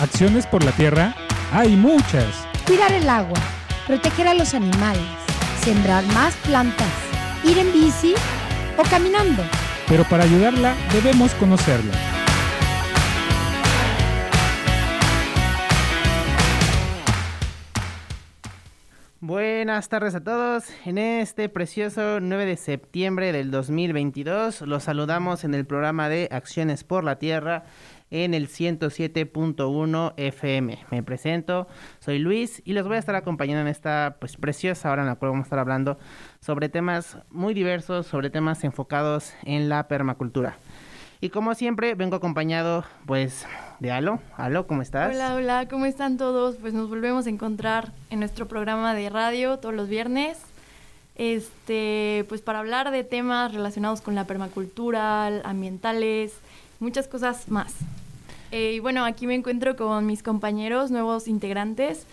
Acciones por la tierra hay muchas. Cuidar el agua, proteger a los animales, sembrar más plantas, ir en bici o caminando. Pero para ayudarla debemos conocerla. Buenas tardes a todos. En este precioso 9 de septiembre del 2022 los saludamos en el programa de Acciones por la Tierra en el 107.1 FM. Me presento, soy Luis y les voy a estar acompañando en esta pues preciosa hora en la cual vamos a estar hablando sobre temas muy diversos, sobre temas enfocados en la permacultura. Y como siempre, vengo acompañado pues de Alo. Alo, ¿cómo estás? Hola, hola, ¿cómo están todos? Pues nos volvemos a encontrar en nuestro programa de radio todos los viernes. Este, pues para hablar de temas relacionados con la permacultura, ambientales, muchas cosas más. Eh, y bueno, aquí me encuentro con mis compañeros, nuevos integrantes.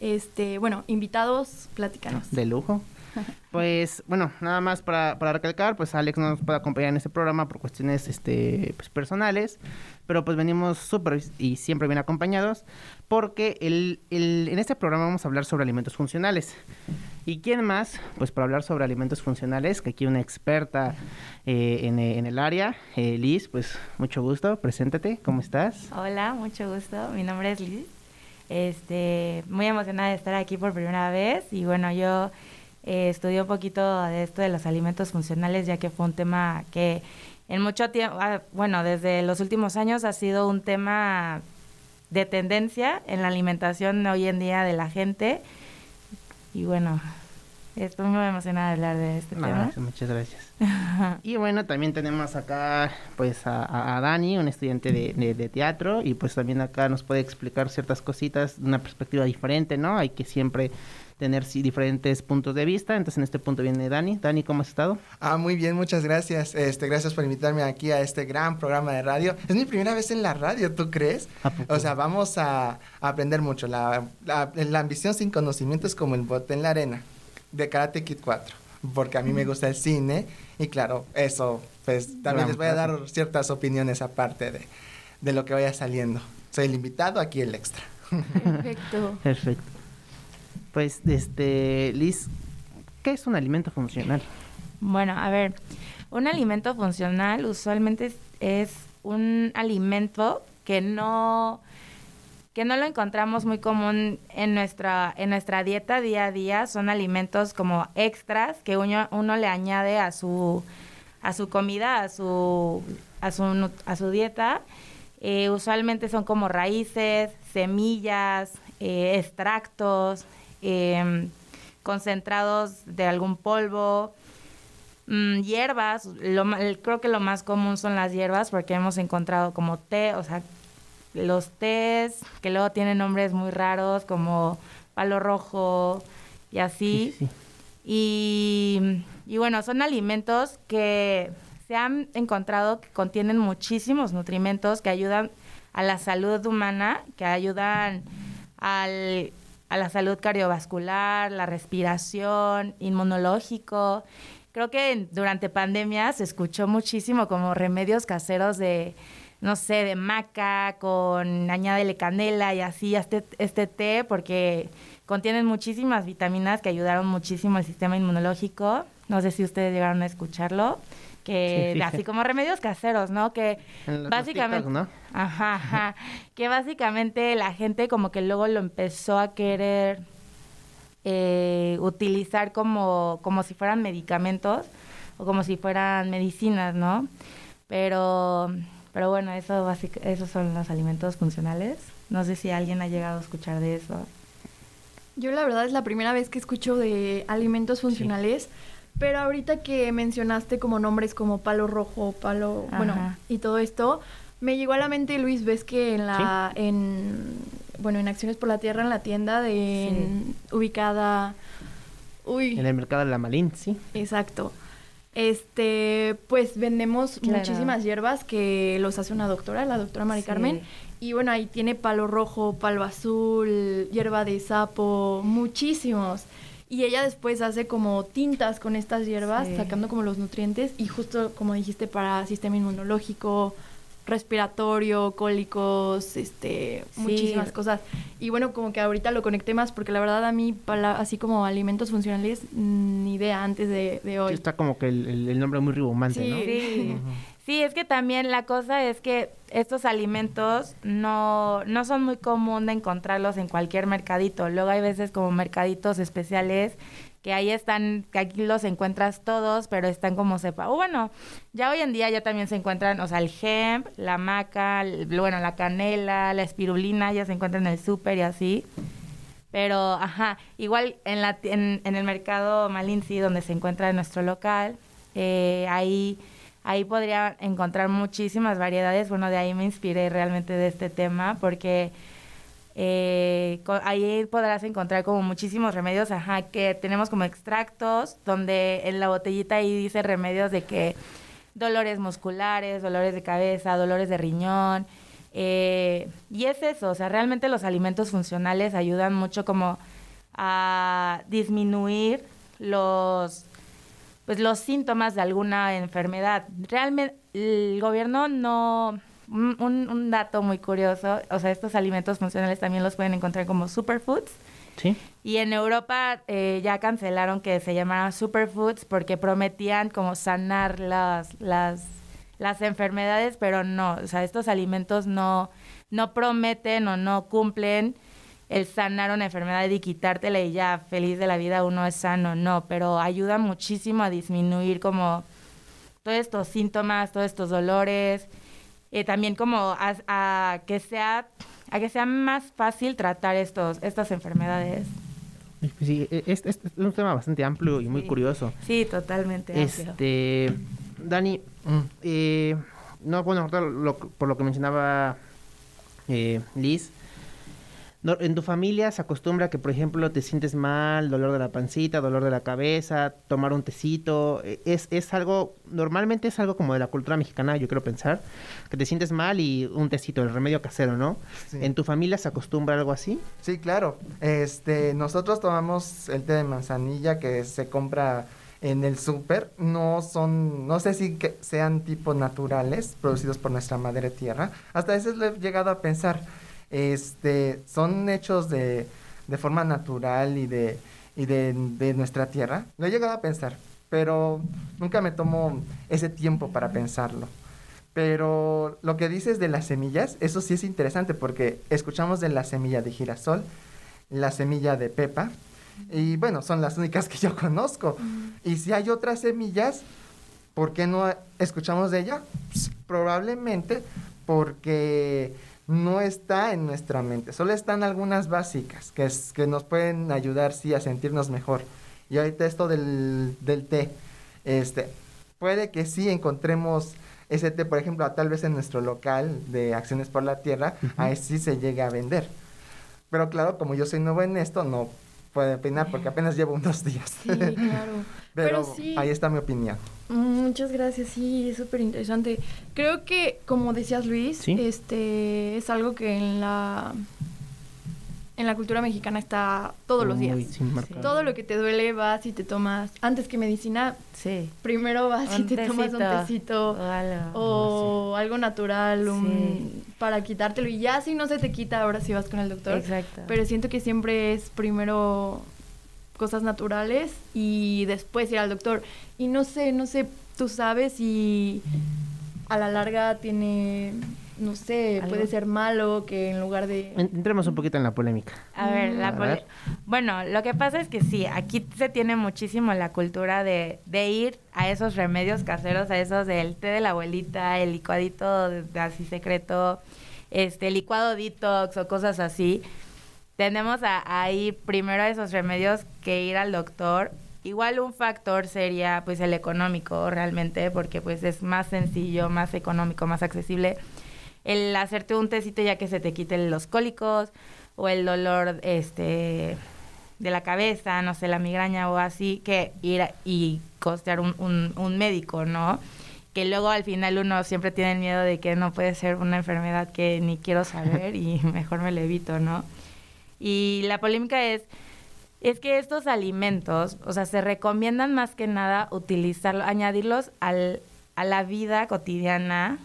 Este, bueno, invitados, platícanos. De lujo. Pues bueno, nada más para, para, recalcar, pues Alex no nos puede acompañar en este programa por cuestiones este, pues, personales, pero pues venimos súper y siempre bien acompañados porque el, el, en este programa vamos a hablar sobre alimentos funcionales. ¿Y quién más? Pues para hablar sobre alimentos funcionales, que aquí una experta eh, en, en, el área, eh, Liz, pues mucho gusto, preséntate, ¿cómo estás? Hola, mucho gusto, mi nombre es Liz. Este, muy emocionada de estar aquí por primera vez y bueno, yo eh, estudié un poquito de esto de los alimentos funcionales, ya que fue un tema que en mucho tiempo, ah, bueno, desde los últimos años ha sido un tema de tendencia en la alimentación hoy en día de la gente. Y bueno, estoy muy emocionada de hablar de este tema. Muchas gracias. y bueno, también tenemos acá pues a, a Dani, un estudiante de, de, de, teatro, y pues también acá nos puede explicar ciertas cositas de una perspectiva diferente, ¿no? Hay que siempre tener sí, diferentes puntos de vista. Entonces, en este punto viene Dani. Dani, ¿cómo has estado? Ah, muy bien, muchas gracias. Este, gracias por invitarme aquí a este gran programa de radio. Es mi primera vez en la radio, ¿tú crees? O sea, vamos a, a aprender mucho. La, la, la, ambición sin conocimiento es como el bote en la arena de Karate Kid 4. Porque a mí me gusta el cine y claro, eso, pues también les voy a dar ciertas opiniones aparte de, de lo que vaya saliendo. Soy el invitado, aquí el extra. Perfecto. Perfecto. Pues, este, Liz, ¿qué es un alimento funcional? Bueno, a ver, un alimento funcional usualmente es, un alimento que no que no lo encontramos muy común en nuestra en nuestra dieta día a día son alimentos como extras que uno, uno le añade a su a su comida a su a su a su dieta eh, usualmente son como raíces semillas eh, extractos eh, concentrados de algún polvo, mmm, hierbas, lo, creo que lo más común son las hierbas porque hemos encontrado como té, o sea, los tés que luego tienen nombres muy raros como palo rojo y así. Sí, sí. Y, y bueno, son alimentos que se han encontrado que contienen muchísimos nutrimentos que ayudan a la salud humana, que ayudan al a la salud cardiovascular, la respiración, inmunológico. Creo que durante pandemia se escuchó muchísimo como remedios caseros de, no sé, de maca, con añádele canela y así, este, este té, porque contienen muchísimas vitaminas que ayudaron muchísimo al sistema inmunológico. No sé si ustedes llegaron a escucharlo que sí, así como remedios caseros, ¿no? Que básicamente, ¿no? Ajá, ajá, que básicamente la gente como que luego lo empezó a querer eh, utilizar como como si fueran medicamentos o como si fueran medicinas, ¿no? Pero pero bueno, eso basic, esos son los alimentos funcionales. No sé si alguien ha llegado a escuchar de eso. Yo la verdad es la primera vez que escucho de alimentos funcionales. Sí. Pero ahorita que mencionaste como nombres como palo rojo, palo, Ajá. bueno, y todo esto, me llegó a la mente Luis, ves que en la ¿Sí? en bueno, en Acciones por la Tierra en la tienda de sí. en, ubicada uy, en el mercado de la Malín, sí. Exacto. Este, pues vendemos Claro. muchísimas hierbas que los hace una doctora, la doctora Mari Sí. Carmen. Y bueno, ahí tiene palo rojo, palo azul, hierba de sapo, muchísimos. Y ella después hace como tintas con estas hierbas, Sí. sacando como los nutrientes y justo como dijiste para sistema inmunológico, respiratorio, cólicos, este, Sí. muchísimas cosas. Y bueno, como que ahorita lo conecté más porque la verdad a mí, pala- así como alimentos funcionales, ni idea antes de, de Sí, hoy. está como que el, el- el nombre muy ribombante, Sí. ¿no? Sí. Sí, es que también la cosa es que estos alimentos no, no son muy común de encontrarlos en cualquier mercadito. Luego hay veces como mercaditos especiales que ahí están, que aquí los encuentras todos, pero están como sepa. O bueno, ya hoy en día ya también se encuentran, o sea, el hemp, la maca, bueno, la canela, la espirulina, ya se encuentran en el súper y así. Pero, ajá, igual en, la, en, en el mercado Malinzi, donde se encuentra nuestro local, eh, ahí, ahí podría encontrar muchísimas variedades. Bueno, de ahí me inspiré realmente de este tema, porque eh, ahí podrás encontrar como muchísimos remedios, ajá, que tenemos como extractos, donde en la botellita ahí dice remedios de que dolores musculares, dolores de cabeza, dolores de riñón. eh, y es eso, o sea, realmente los alimentos funcionales ayudan mucho como a disminuir los pues los síntomas de alguna enfermedad. Realmente el gobierno no un, dato muy curioso, o sea, estos alimentos funcionales también los pueden encontrar como superfoods. Sí. Y en Europa eh, ya cancelaron que se llamaran superfoods porque prometían como sanar las, las, las enfermedades, pero no, o sea, estos alimentos no, no prometen o no cumplen el sanar una enfermedad y quitártela y ya feliz de la vida uno es sano, no, pero ayuda muchísimo a disminuir como todos estos síntomas, todos estos dolores, eh, también como a, a que sea a que sea más fácil tratar estos estas enfermedades. Sí, e- es, es- es un tema bastante amplio y muy Sí. curioso. Sí, totalmente. amplio. Este, Dani, Mm. eh, no, bueno, por lo que mencionaba eh, Liz, no- en tu familia se acostumbra que, por ejemplo, te sientes mal, dolor de la pancita, dolor de la cabeza, tomar un tecito, eh, es, es algo, normalmente es algo como de la cultura mexicana, yo quiero pensar, que te sientes mal y un tecito, el remedio casero, ¿no? Sí. ¿En tu familia se acostumbra algo así? Sí, claro. Este, nosotros tomamos el té de manzanilla que se compra en el súper. No son, no sé si que sean tipo naturales, producidos por nuestra madre tierra. Hasta a veces lo he llegado a pensar. Este, son hechos de, de forma natural y de, y de, de nuestra tierra. Lo he llegado a pensar, pero nunca me tomo ese tiempo para pensarlo. Pero lo que dices de las semillas, eso sí es interesante porque escuchamos de la semilla de girasol, la semilla de pepa, y bueno, son las únicas que yo conozco. Y si hay otras semillas, ¿por qué no escuchamos de ella? Pues, probablemente porque no está en nuestra mente, solo están algunas básicas que, es, que nos pueden ayudar, sí, a sentirnos mejor. Y ahorita esto del, del té, este, puede que sí encontremos ese té, por ejemplo, tal vez en nuestro local de Acciones por la Tierra, ahí sí se llega a vender. Pero claro, como yo soy nuevo en esto, no puedo opinar porque apenas llevo unos días. Sí, claro. Pero, Pero sí. ahí está mi opinión. Muchas gracias, sí, es súper interesante. Creo que, como decías Luis, Sí. este es algo que en la en la cultura mexicana está todos los días. Todo lo que te duele vas y te tomas, antes que medicina, Sí. primero vas y Un te tomas un tecito. O algo. algo natural un- Sí. para quitártelo y ya si no se te quita, ahora sí vas con el doctor. Exacto. Pero siento que siempre es primero cosas naturales y después ir al doctor. Y no sé, no sé, tú sabes si a la larga tiene, no sé, ¿Algo? puede ser malo que en lugar de... En- Entremos un poquito en la polémica. A ver, la A poli- ver. bueno, lo que pasa es que sí, aquí se tiene muchísimo la cultura de, de ir a esos remedios caseros, a esos del té de la abuelita, el licuadito de- de así secreto, este licuado detox o cosas así. Tenemos a, a ir primero esos remedios que ir al doctor. Igual un factor sería pues el económico realmente, porque pues es más sencillo, más económico, más accesible el hacerte un tecito ya que se te quiten los cólicos o el dolor este de la cabeza, no sé, la migraña o así, que ir a- y costear un, un, un médico, ¿no? Que luego al final uno siempre tiene el miedo de que no puede ser una enfermedad que ni quiero saber y mejor me lo evito, ¿no? Y la polémica es, es que estos alimentos, o sea, se recomiendan más que nada utilizarlos, añadirlos al, a la vida cotidiana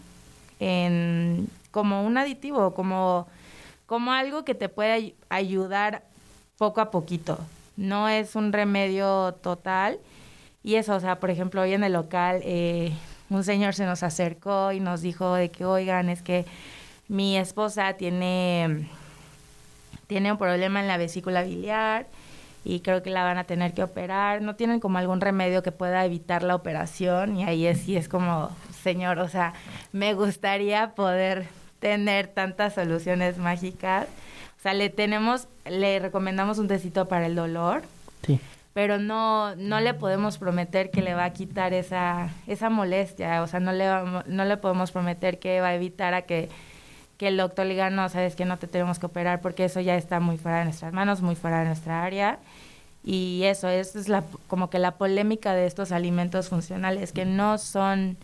en, como un aditivo, como, como algo que te puede ayudar poco a poquito. No es un remedio total. Y eso, o sea, por ejemplo, hoy en el local eh, un señor se nos acercó y nos dijo de que, oigan, es que mi esposa tiene, tiene un problema en la vesícula biliar y creo que la van a tener que operar. No tienen como algún remedio que pueda evitar la operación y ahí es, sí es como, señor, o sea, me gustaría poder tener tantas soluciones mágicas. O sea, le tenemos, le recomendamos un tecito para el dolor. Sí. Pero no, no le podemos prometer que le va a quitar esa, esa molestia. O sea, no le, no le podemos prometer que va a evitar a que que el doctor le diga, no, sabes que no te tenemos que operar porque eso ya está muy fuera de nuestras manos, muy fuera de nuestra área. Y eso, eso es la, como que la polémica de estos alimentos funcionales, que no son,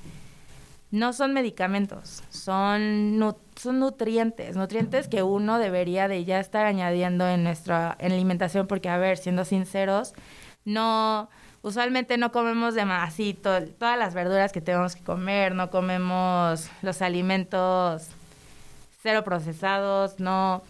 no son medicamentos, son, son nutrientes, nutrientes que uno debería de ya estar añadiendo en nuestra alimentación, porque a ver, siendo sinceros, no, usualmente no comemos de todas las verduras que tenemos que comer, no comemos los alimentos procesados, no,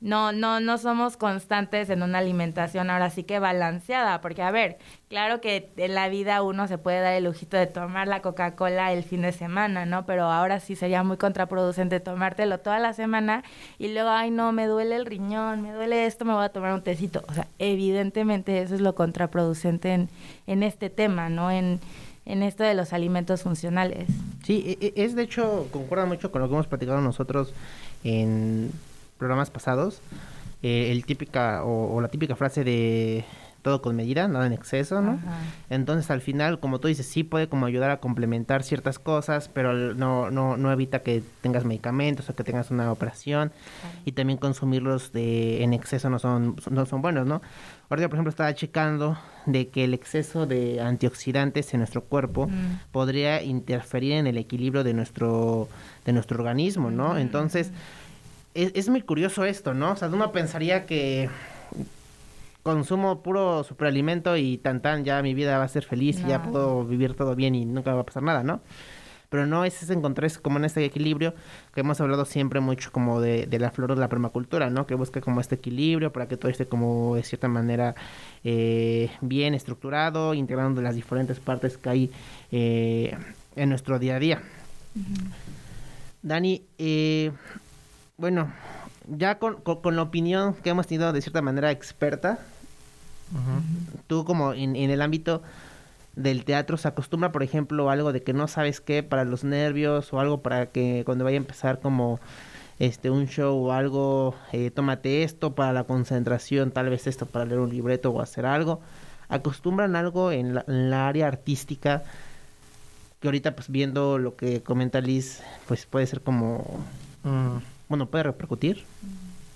no, no, no somos constantes en una alimentación ahora sí que balanceada, porque a ver, claro que en la vida uno se puede dar el lujito de tomar la Coca-Cola el fin de semana, ¿no? Pero ahora sí sería muy contraproducente tomártelo toda la semana y luego, ay, no, me duele el riñón, me duele esto, me voy a tomar un tecito. O sea, evidentemente eso es lo contraproducente en, en este tema, ¿no? En, en esto de los alimentos funcionales. Sí, e, e, es de hecho, concuerda mucho con lo que hemos platicado nosotros en programas pasados. Eh, el típica o, la típica frase de todo con medida, nada en exceso, ¿no? Entonces al final, como tú dices, sí puede como ayudar a complementar ciertas cosas, pero no, no, no evita que tengas medicamentos o que tengas una operación y también consumirlos de en exceso no son, no son buenos, ¿no? Ahorita, por ejemplo, estaba checando de que el exceso de antioxidantes en nuestro cuerpo mm. podría interferir en el equilibrio de nuestro, de nuestro organismo, ¿no? Mm. Entonces, es, es, muy curioso esto, ¿no? O sea, uno pensaría que consumo puro superalimento y tan tan, ya mi vida va a ser feliz y ya puedo vivir todo bien y nunca va a pasar nada, ¿no? pero no es, encontrar como en este equilibrio que hemos hablado siempre mucho como de, la flor de la permacultura, ¿no? Que busca como este equilibrio para que todo esté como de cierta manera eh, bien estructurado, integrando las diferentes partes que hay eh, en nuestro día a día. Dani, eh, bueno, ya con, la opinión que hemos tenido de cierta manera experta, tú como en, en el ámbito del teatro se acostumbra, por ejemplo, algo de que no sabes qué para los nervios o algo para que cuando vaya a empezar como este un show o algo, eh, tómate esto para la concentración, tal vez esto para leer un libreto o hacer algo. Acostumbran algo en la, área artística que ahorita pues viendo lo que comenta Liz, pues puede ser como, mm. bueno, puede repercutir.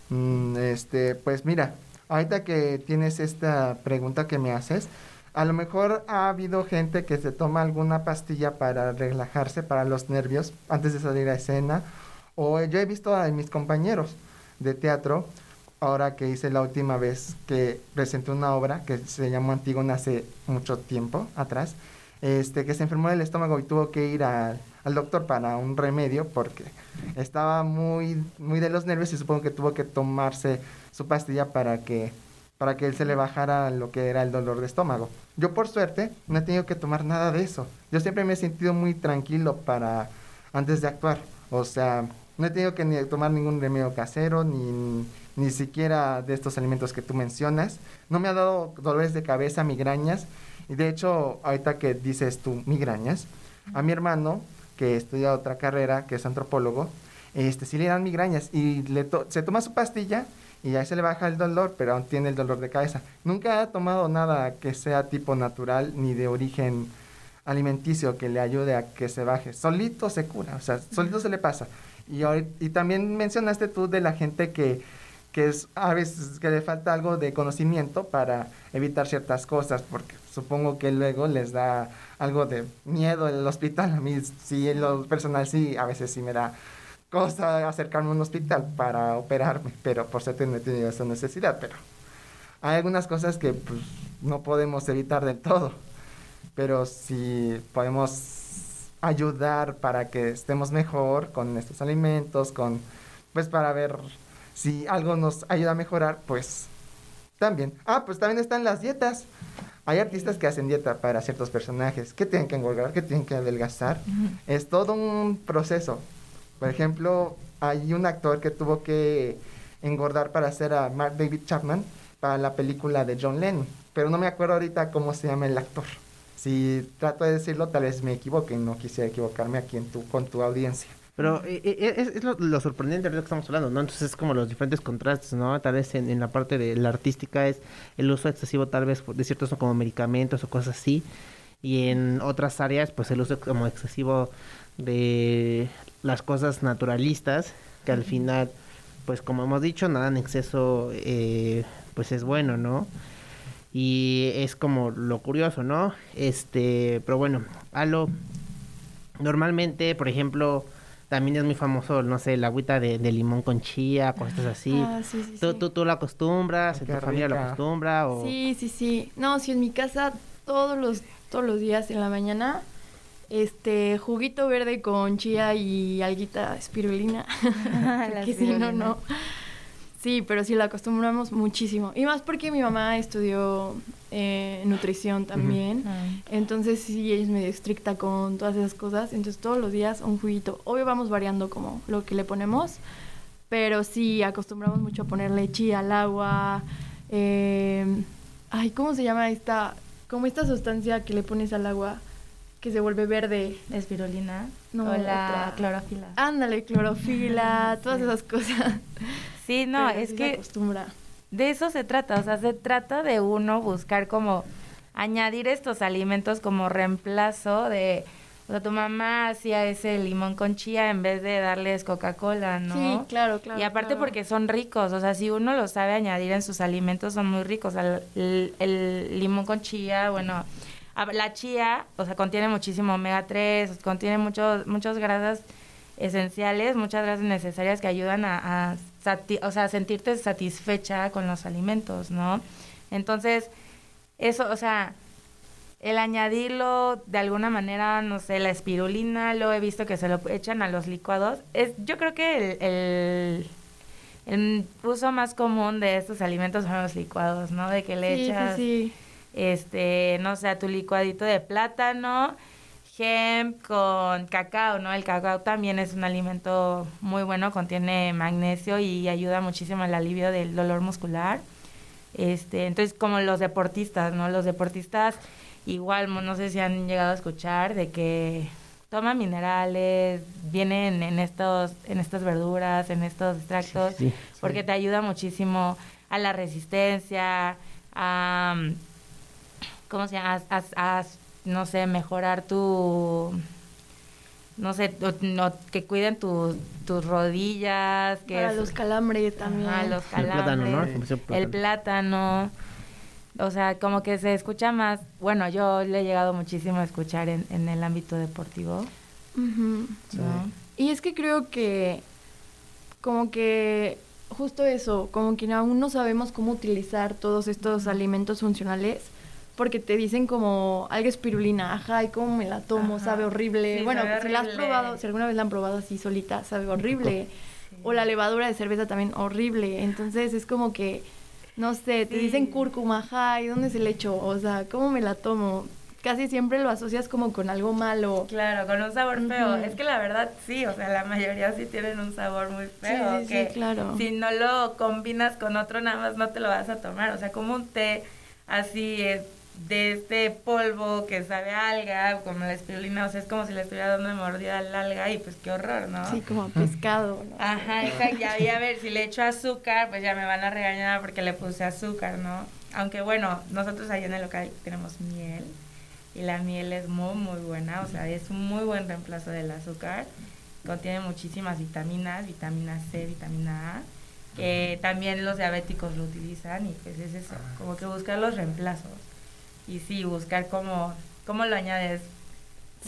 Mm, este, pues mira, ahorita que tienes esta pregunta que me haces, a lo mejor ha habido gente que se toma alguna pastilla para relajarse, para los nervios, antes de salir a escena. O yo he visto a mis compañeros de teatro, ahora que hice la última vez que presenté una obra que se llamó Antígona hace mucho tiempo atrás, este, que se enfermó del estómago y tuvo que ir al doctor para un remedio porque estaba muy, muy de los nervios y supongo que tuvo que tomarse su pastilla para que para que él se le bajara lo que era el dolor de estómago. Yo por suerte no he tenido que tomar nada de eso. Yo siempre me he sentido muy tranquilo para antes de actuar. O sea, no he tenido que ni tomar ningún remedio casero ni ni siquiera de estos alimentos que tú mencionas. No me ha dado dolores de cabeza, migrañas. Y de hecho, ahorita que dices tú migrañas, a mi hermano, que estudia otra carrera, que es antropólogo, este, sí le dan migrañas y le se toma su pastilla y ahí se le baja el dolor, pero aún tiene el dolor de cabeza. Nunca ha tomado nada que sea tipo natural ni de origen alimenticio que le ayude a que se baje. Solito se cura, o sea, solito se le pasa. Y, y también mencionaste tú de la gente que, que es, a veces que le falta algo de conocimiento para evitar ciertas cosas, porque supongo que luego les da algo de miedo el hospital. A mí sí, en lo personal sí, a veces sí me da cosa acercarme a un hospital para operarme, pero por suerte no he tenido esa necesidad, pero hay algunas cosas que pues, no podemos evitar del todo, pero si podemos ayudar para que estemos mejor con estos alimentos, con pues para ver si algo nos ayuda a mejorar, pues también. Ah, pues también están las dietas. Hay artistas que hacen dieta para ciertos personajes, que tienen que engordar, que tienen que adelgazar. Es todo un proceso. Por ejemplo, hay un actor que tuvo que engordar para hacer a Mark David Chapman para la película de John Lennon, pero no me acuerdo ahorita cómo se llama el actor. Si trato de decirlo, tal vez me equivoque, no quisiera equivocarme aquí en tu, con tu audiencia. Pero eh, eh, es, es lo, lo, sorprendente de lo que estamos hablando, ¿no? Entonces es como los diferentes contrastes, ¿no? Tal vez en, en, la parte de la artística es el uso excesivo tal vez de ciertos como medicamentos o cosas así. Y en otras áreas, pues el uso como excesivo de las cosas naturalistas, que al final, pues como hemos dicho, nada en exceso, eh, pues es bueno, ¿no? Y es como lo curioso, ¿no? Este, pero bueno, Alo, normalmente, por ejemplo, también es muy famoso, no sé, la agüita de, de limón con chía, cosas así. Ah, sí, sí, ¿Tú, sí. tú, ¿Tú la acostumbras? Ay, ¿Tu qué familia la rica. acostumbra? O... Sí, sí, sí. No, sí, en mi casa todos los, todos los días en la mañana, este, juguito verde con chía y alguita espirulina. La Porque si no, no. Sí, pero sí la acostumbramos muchísimo. Y más porque mi mamá estudió eh, nutrición también. Ay. Entonces sí, ella es medio estricta con todas esas cosas. Entonces todos los días un juguito. Obvio vamos variando como lo que le ponemos. Pero sí, acostumbramos mucho a ponerle chía al agua. eh, ay, ¿cómo se llama esta? Como esta sustancia que le pones al agua que se vuelve verde. Espirulina. No, o la clorofila. Ándale, clorofila, todas esas cosas. Sí, no, Pero es que acostumbra. de eso se trata, o sea, se trata de uno buscar como añadir estos alimentos como reemplazo de, o sea, tu mamá hacía ese limón con chía en vez de darles Coca-Cola, ¿no? Sí, claro, claro. y aparte claro. porque son ricos, o sea, si uno los sabe añadir en sus alimentos son muy ricos. O sea, el, el limón con chía, bueno, la chía, o sea, contiene muchísimo omega 3, contiene muchos muchas grasas esenciales, muchas grasas necesarias que ayudan a, a sati- o sea, a sentirte satisfecha con los alimentos, ¿no? Entonces, eso, o sea, el añadirlo de alguna manera, no sé, la espirulina, lo he visto que se lo echan a los licuados. Es, yo creo que el, el, el uso más común de estos alimentos son los licuados, ¿no? De que le Sí, echas, sí, este, no sé, tu licuadito de plátano, gem con cacao, ¿no? El cacao también es un alimento muy bueno, contiene magnesio y ayuda muchísimo al alivio del dolor muscular. Este, entonces como los deportistas, ¿no? Los deportistas igual, no sé si han llegado a escuchar de que toman minerales, vienen en estos en estas verduras, en estos extractos Sí, porque te ayuda muchísimo a la resistencia, a, ¿cómo se llama? A, a- a, no sé, mejorar tu, no sé, o- no, que cuiden tus tus rodillas, que Para es- los calambres también. Ajá, los El plátano, ¿no? calambres, el plátano. O sea, como que se escucha más, bueno, yo le he llegado muchísimo a escuchar en, en el ámbito deportivo. Y es que creo que como que justo eso, como que aún no sabemos cómo utilizar todos estos alimentos funcionales porque te dicen como algo espirulina, ajá, y cómo me la tomo, Ajá. sabe horrible. Sí, bueno, sabe si la has probado, si alguna vez la han probado así solita, sabe horrible. O la levadura de cerveza también horrible. Entonces es como que, no sé, te Sí. dicen cúrcuma, ajá, ¿y dónde se le echo? O sea, ¿cómo me la tomo? Casi siempre lo asocias como con algo malo. Claro, con un sabor feo. Es que la verdad sí, o sea, la mayoría sí tienen un sabor muy feo. sí, sí, que claro. Si no lo combinas con otro, nada más no te lo vas a tomar. O sea, como un té así eh, de este polvo que sabe a alga, como la espirulina, o sea, es como si le estuviera dando mordida al alga y pues qué horror, ¿no? Sí, como a pescado. ¿no? Ajá, exacto. Ya, y a ver, si le echo azúcar, pues ya me van a regañar porque le puse azúcar, ¿no? Aunque bueno, nosotros ahí en el local tenemos miel y la miel es muy, muy buena, o sea, es un muy buen reemplazo del azúcar. Contiene muchísimas vitaminas, vitamina C, vitamina A, que también los diabéticos lo utilizan y pues es eso, como que buscar los reemplazos. Y sí, buscar cómo, cómo lo añades.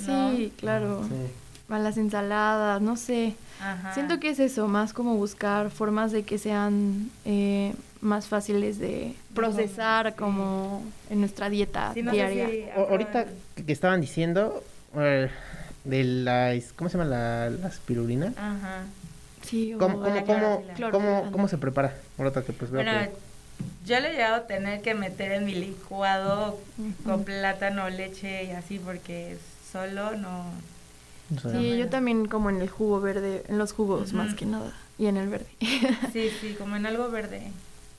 ¿no? Sí, claro. Sí. A las ensaladas, no sé. Ajá. Siento que es eso, más como buscar formas de que sean eh, más fáciles de procesar sí. como en nuestra dieta Sí, no diaria. si O- ahorita que estaban diciendo, eh, de la, ¿cómo se llama la, la espirulina? Ajá. Sí, o ¿Cómo, cómo, la cómo, se prepara? Ahorita que pues veo Bueno, que- yo le he llegado a tener que meter en mi licuado con plátano, leche y así porque solo no... Sí, yo también como en el jugo verde, en los jugos más que nada, y en el verde. Sí, sí, como en algo verde.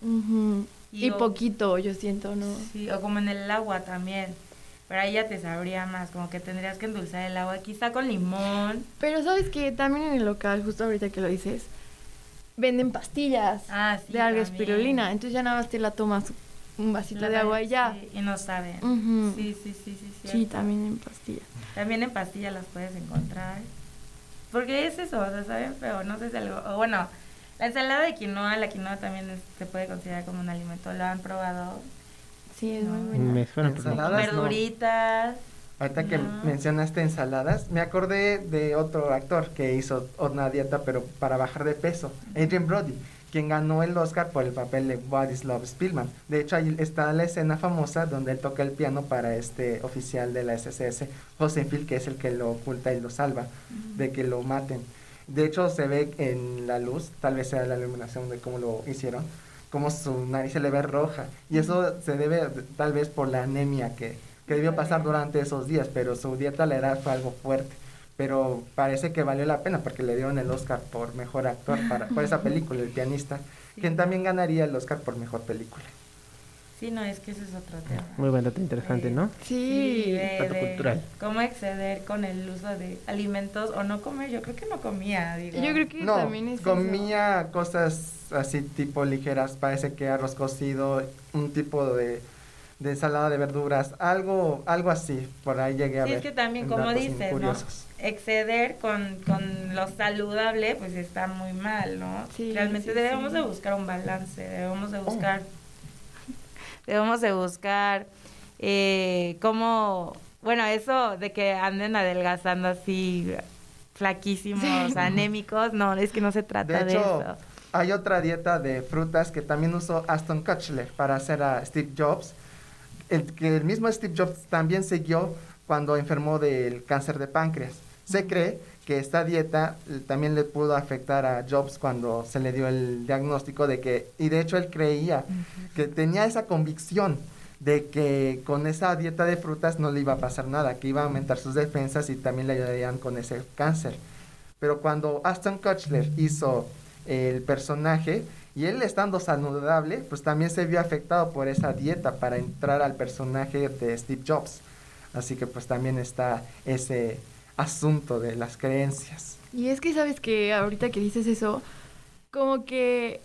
Y Y, o- poquito, yo siento, ¿no? Sí, o como en el agua también. Pero ahí ya te sabría más, como que tendrías que endulzar el agua, quizá con limón. Pero sabes que también en el local, justo ahorita que lo dices, venden pastillas Ah, sí. de alga también. espirulina. Entonces ya nada más te la tomas un vasito La de agua y ya. sí, y no saben. Ujú. Sí, sí, sí, sí. Sí, cierto. también en pastillas. También en pastillas las puedes encontrar. Porque es eso, o sea, saben feo, no sé si algo... O bueno, la ensalada de quinoa, la quinoa también es- se puede considerar como un alimento, ¿lo han probado? Sí, es No. muy buena. me suena, pero no. Ahorita que mencionaste ensaladas, me acordé de otro actor que hizo una dieta, pero para bajar de peso, Adrian Brody, quien ganó el Oscar por el papel de Władysław Spielman. De hecho, ahí está la escena famosa donde él toca el piano para este oficial de la SSS, Josenfield, que es el que lo oculta y lo salva de que lo maten. De hecho, se ve en la luz, tal vez sea la iluminación de cómo lo hicieron, como su nariz se le ve roja. Y eso se debe tal vez por la anemia que, que debió pasar durante esos días, pero su dieta la era fue algo fuerte. Pero parece que valió la pena porque le dieron el Oscar por mejor actor para, por esa película, El pianista, Sí. quien también ganaría el Oscar por mejor película. Sí, no, es que ese es otro tema. Muy buen dato interesante, Sí. ¿no? Sí. de, dato de cultural. cómo exceder con el uso de alimentos o no comer. Yo creo que no comía, digo. Yo creo que No, también es eso. comía cosas así tipo ligeras, parece que arroz cocido, un tipo de, de ensalada de verduras, algo algo así, por ahí llegué a Sí, ver. es que también, como dices, ¿no? Exceder con, con lo saludable, pues está muy mal, ¿no? Sí, Realmente sí, debemos sí. de buscar un balance, debemos Oh. de buscar... Debemos de buscar eh, cómo... Bueno, eso de que anden adelgazando así flaquísimos, anémicos, no, es que no se trata De de, hecho, eso. hay otra dieta de frutas que también usó Aston Kutcher para hacer a Steve Jobs, el que el mismo Steve Jobs también siguió cuando enfermó del cáncer de páncreas. Se cree que esta dieta eh, también le pudo afectar a Jobs cuando se le dio el diagnóstico de que, y de hecho él creía que tenía esa convicción de que con esa dieta de frutas no le iba a pasar nada, que iba a aumentar sus defensas y también le ayudarían con ese cáncer. Pero cuando Aston Kutcher hizo el personaje y él estando saludable, pues también se vio afectado por esa dieta para entrar al personaje de Steve Jobs. Así que pues también está ese asunto de las creencias. Y es que sabes que ahorita que dices eso, como que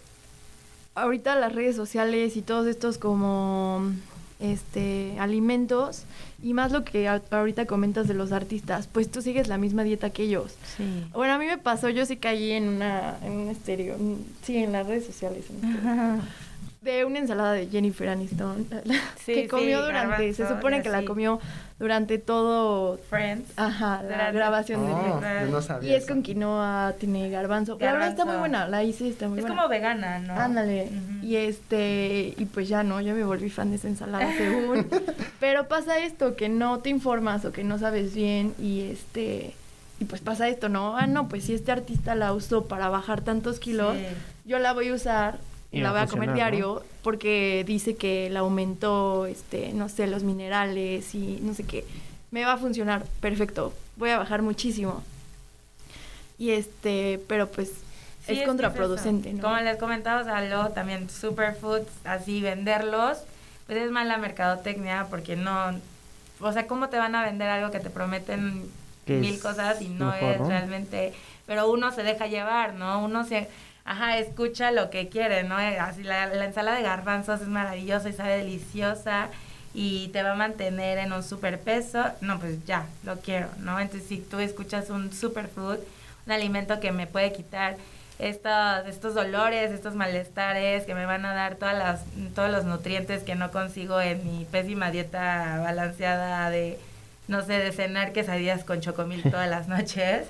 ahorita las redes sociales y todos estos como este alimentos y más lo que a- ahorita comentas de los artistas, pues tú sigues la misma dieta que ellos. Sí. Bueno, a mí me pasó, yo sí caí en una en un estéreo, en- sí, en las redes sociales, en de una ensalada de Jennifer Aniston Sí, que sí, comió durante, se garbanzo, supone que la comió durante todo, Friends. ajá, la Durante- grabación Oh, de- yo no sabía y es eso. con quinoa, tiene garbanzo. La verdad está muy Garbanzo. buena, la hice, está muy Es buena. como vegana, ¿no? Ándale. Y este, y pues ya no, yo me volví fan de esa ensalada según. Pero pasa esto, que no te informas o que no sabes bien y este, y pues pasa esto, ¿no? Ah, no, pues si este artista la usó para bajar tantos kilos, Sí. yo la voy a usar la va voy a comer diario porque dice que le aumentó, este, no sé, los minerales y no sé qué. Me va a funcionar perfecto. Voy a bajar muchísimo. Y este, pero pues Sí, es contraproducente. ¿no? Como les comentaba, o sea, luego también superfoods, así venderlos, pues es mala mercadotecnia porque no, o sea, ¿cómo te van a vender algo que te prometen mil cosas y no mejor, es ¿no? realmente, pero uno se deja llevar, ¿no? Uno se, ajá, escucha lo que quiere, ¿no? Eh, Así la, la ensalada de garbanzos es maravillosa y sabe deliciosa y te va a mantener en un superpeso, no, pues ya, lo quiero, ¿no? Entonces, si tú escuchas un superfood, un alimento que me puede quitar estos, estos dolores, estos malestares, que me van a dar todas las, todos los nutrientes que no consigo en mi pésima dieta balanceada de, no sé, de cenar quesadillas con chocomil todas las noches,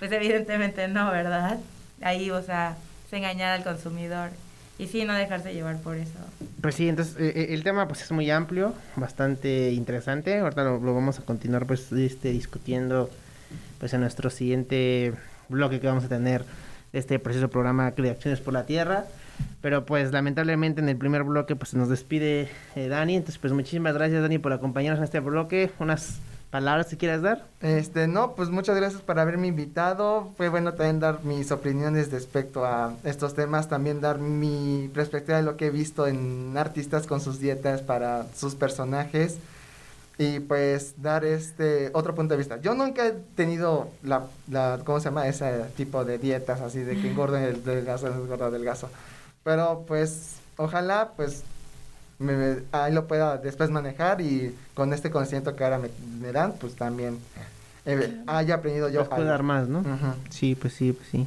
pues evidentemente no, ¿verdad? Ahí, o sea, engañar al consumidor. Y sí, no dejarse llevar por eso. Pues sí, entonces eh, eh, el tema pues es muy amplio, bastante interesante. Ahorita lo, vamos a continuar pues este, discutiendo pues en nuestro siguiente bloque que vamos a tener este precioso programa de Acciones por la Tierra. Pero pues lamentablemente en el primer bloque pues nos despide eh, Dani. Entonces pues muchísimas gracias Dani por acompañarnos en este bloque. Unas palabras que quieras dar. Este, no, pues muchas gracias por haberme invitado. Fue bueno también dar mis opiniones respecto a estos temas, también dar mi perspectiva de lo que he visto en artistas con sus dietas para sus personajes y pues dar este otro punto de vista. Yo nunca he tenido la, la ¿cómo se llama? Ese tipo de dietas así de que engordo el delgazo, engordo delgazo. Pero pues ojalá pues me, ahí lo pueda después manejar y con este conocimiento que ahora me, dan, pues también eh, haya aprendido yo. a dar más, ¿no? Sí, pues sí, pues sí.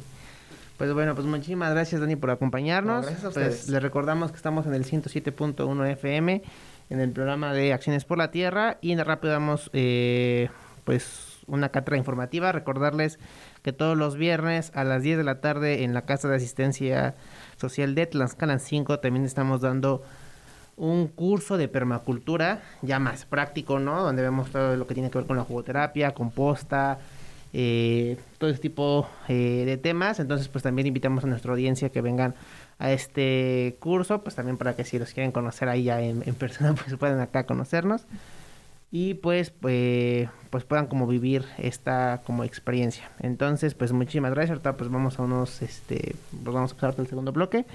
Pues bueno, pues muchísimas gracias Dani por acompañarnos. gracias a pues les recordamos que estamos en el 107.1 FM en el programa de Acciones por la Tierra y rápido damos eh, pues una cátedra informativa. Recordarles que todos los viernes a las 10 de la tarde en la Casa de Asistencia Social de Tlaxcala 5 también estamos dando un curso de permacultura ya más práctico, ¿no? Donde vemos todo lo que tiene que ver con la jugoterapia, composta, eh, todo ese tipo eh, de temas. Entonces, pues también invitamos a nuestra audiencia que vengan a este curso, pues también para que si los quieren conocer ahí ya en, persona, pues puedan acá conocernos y pues, pues, pues puedan como vivir esta como experiencia. Entonces, pues muchísimas gracias. Ahorita pues vamos a unos, este, pues vamos a pasar el segundo bloque.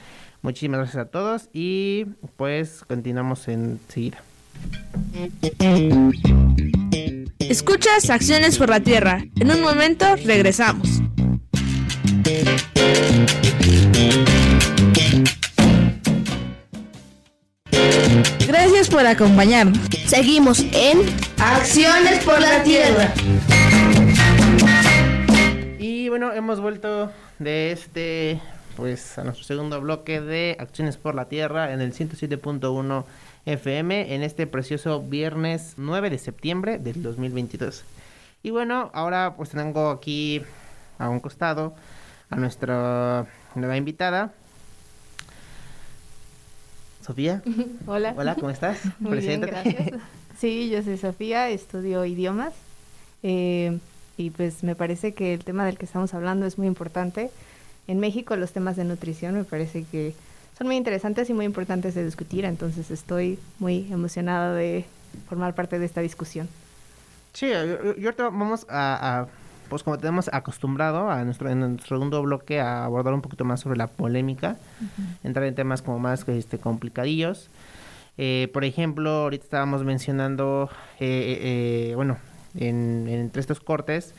Muchísimas gracias a todos y pues continuamos enseguida. Escuchas Acciones por la Tierra. En un momento regresamos. Gracias por acompañarnos. Seguimos en Acciones por la Tierra. Y bueno, hemos vuelto de este, pues a nuestro segundo bloque de Acciones por la Tierra en el 107.1 FM en este precioso viernes 9 de septiembre del 2022. Y bueno, ahora pues tengo aquí a un costado a nuestra nueva invitada, Sofía. Hola. Hola, ¿cómo estás? Muy bien, gracias. Sí, yo soy Sofía, estudio idiomas eh, y pues me parece que el tema del que estamos hablando es muy importante. En México los temas de nutrición me parece que son muy interesantes y muy importantes de discutir, entonces estoy muy emocionada de formar parte de esta discusión. Sí, yo, ahorita vamos a pues como tenemos acostumbrado a nuestro, en nuestro segundo bloque a abordar un poquito más sobre la polémica, entrar en temas como más este, complicadillos. Eh, por ejemplo, ahorita estábamos mencionando, eh, eh, bueno, en, entre estos cortes,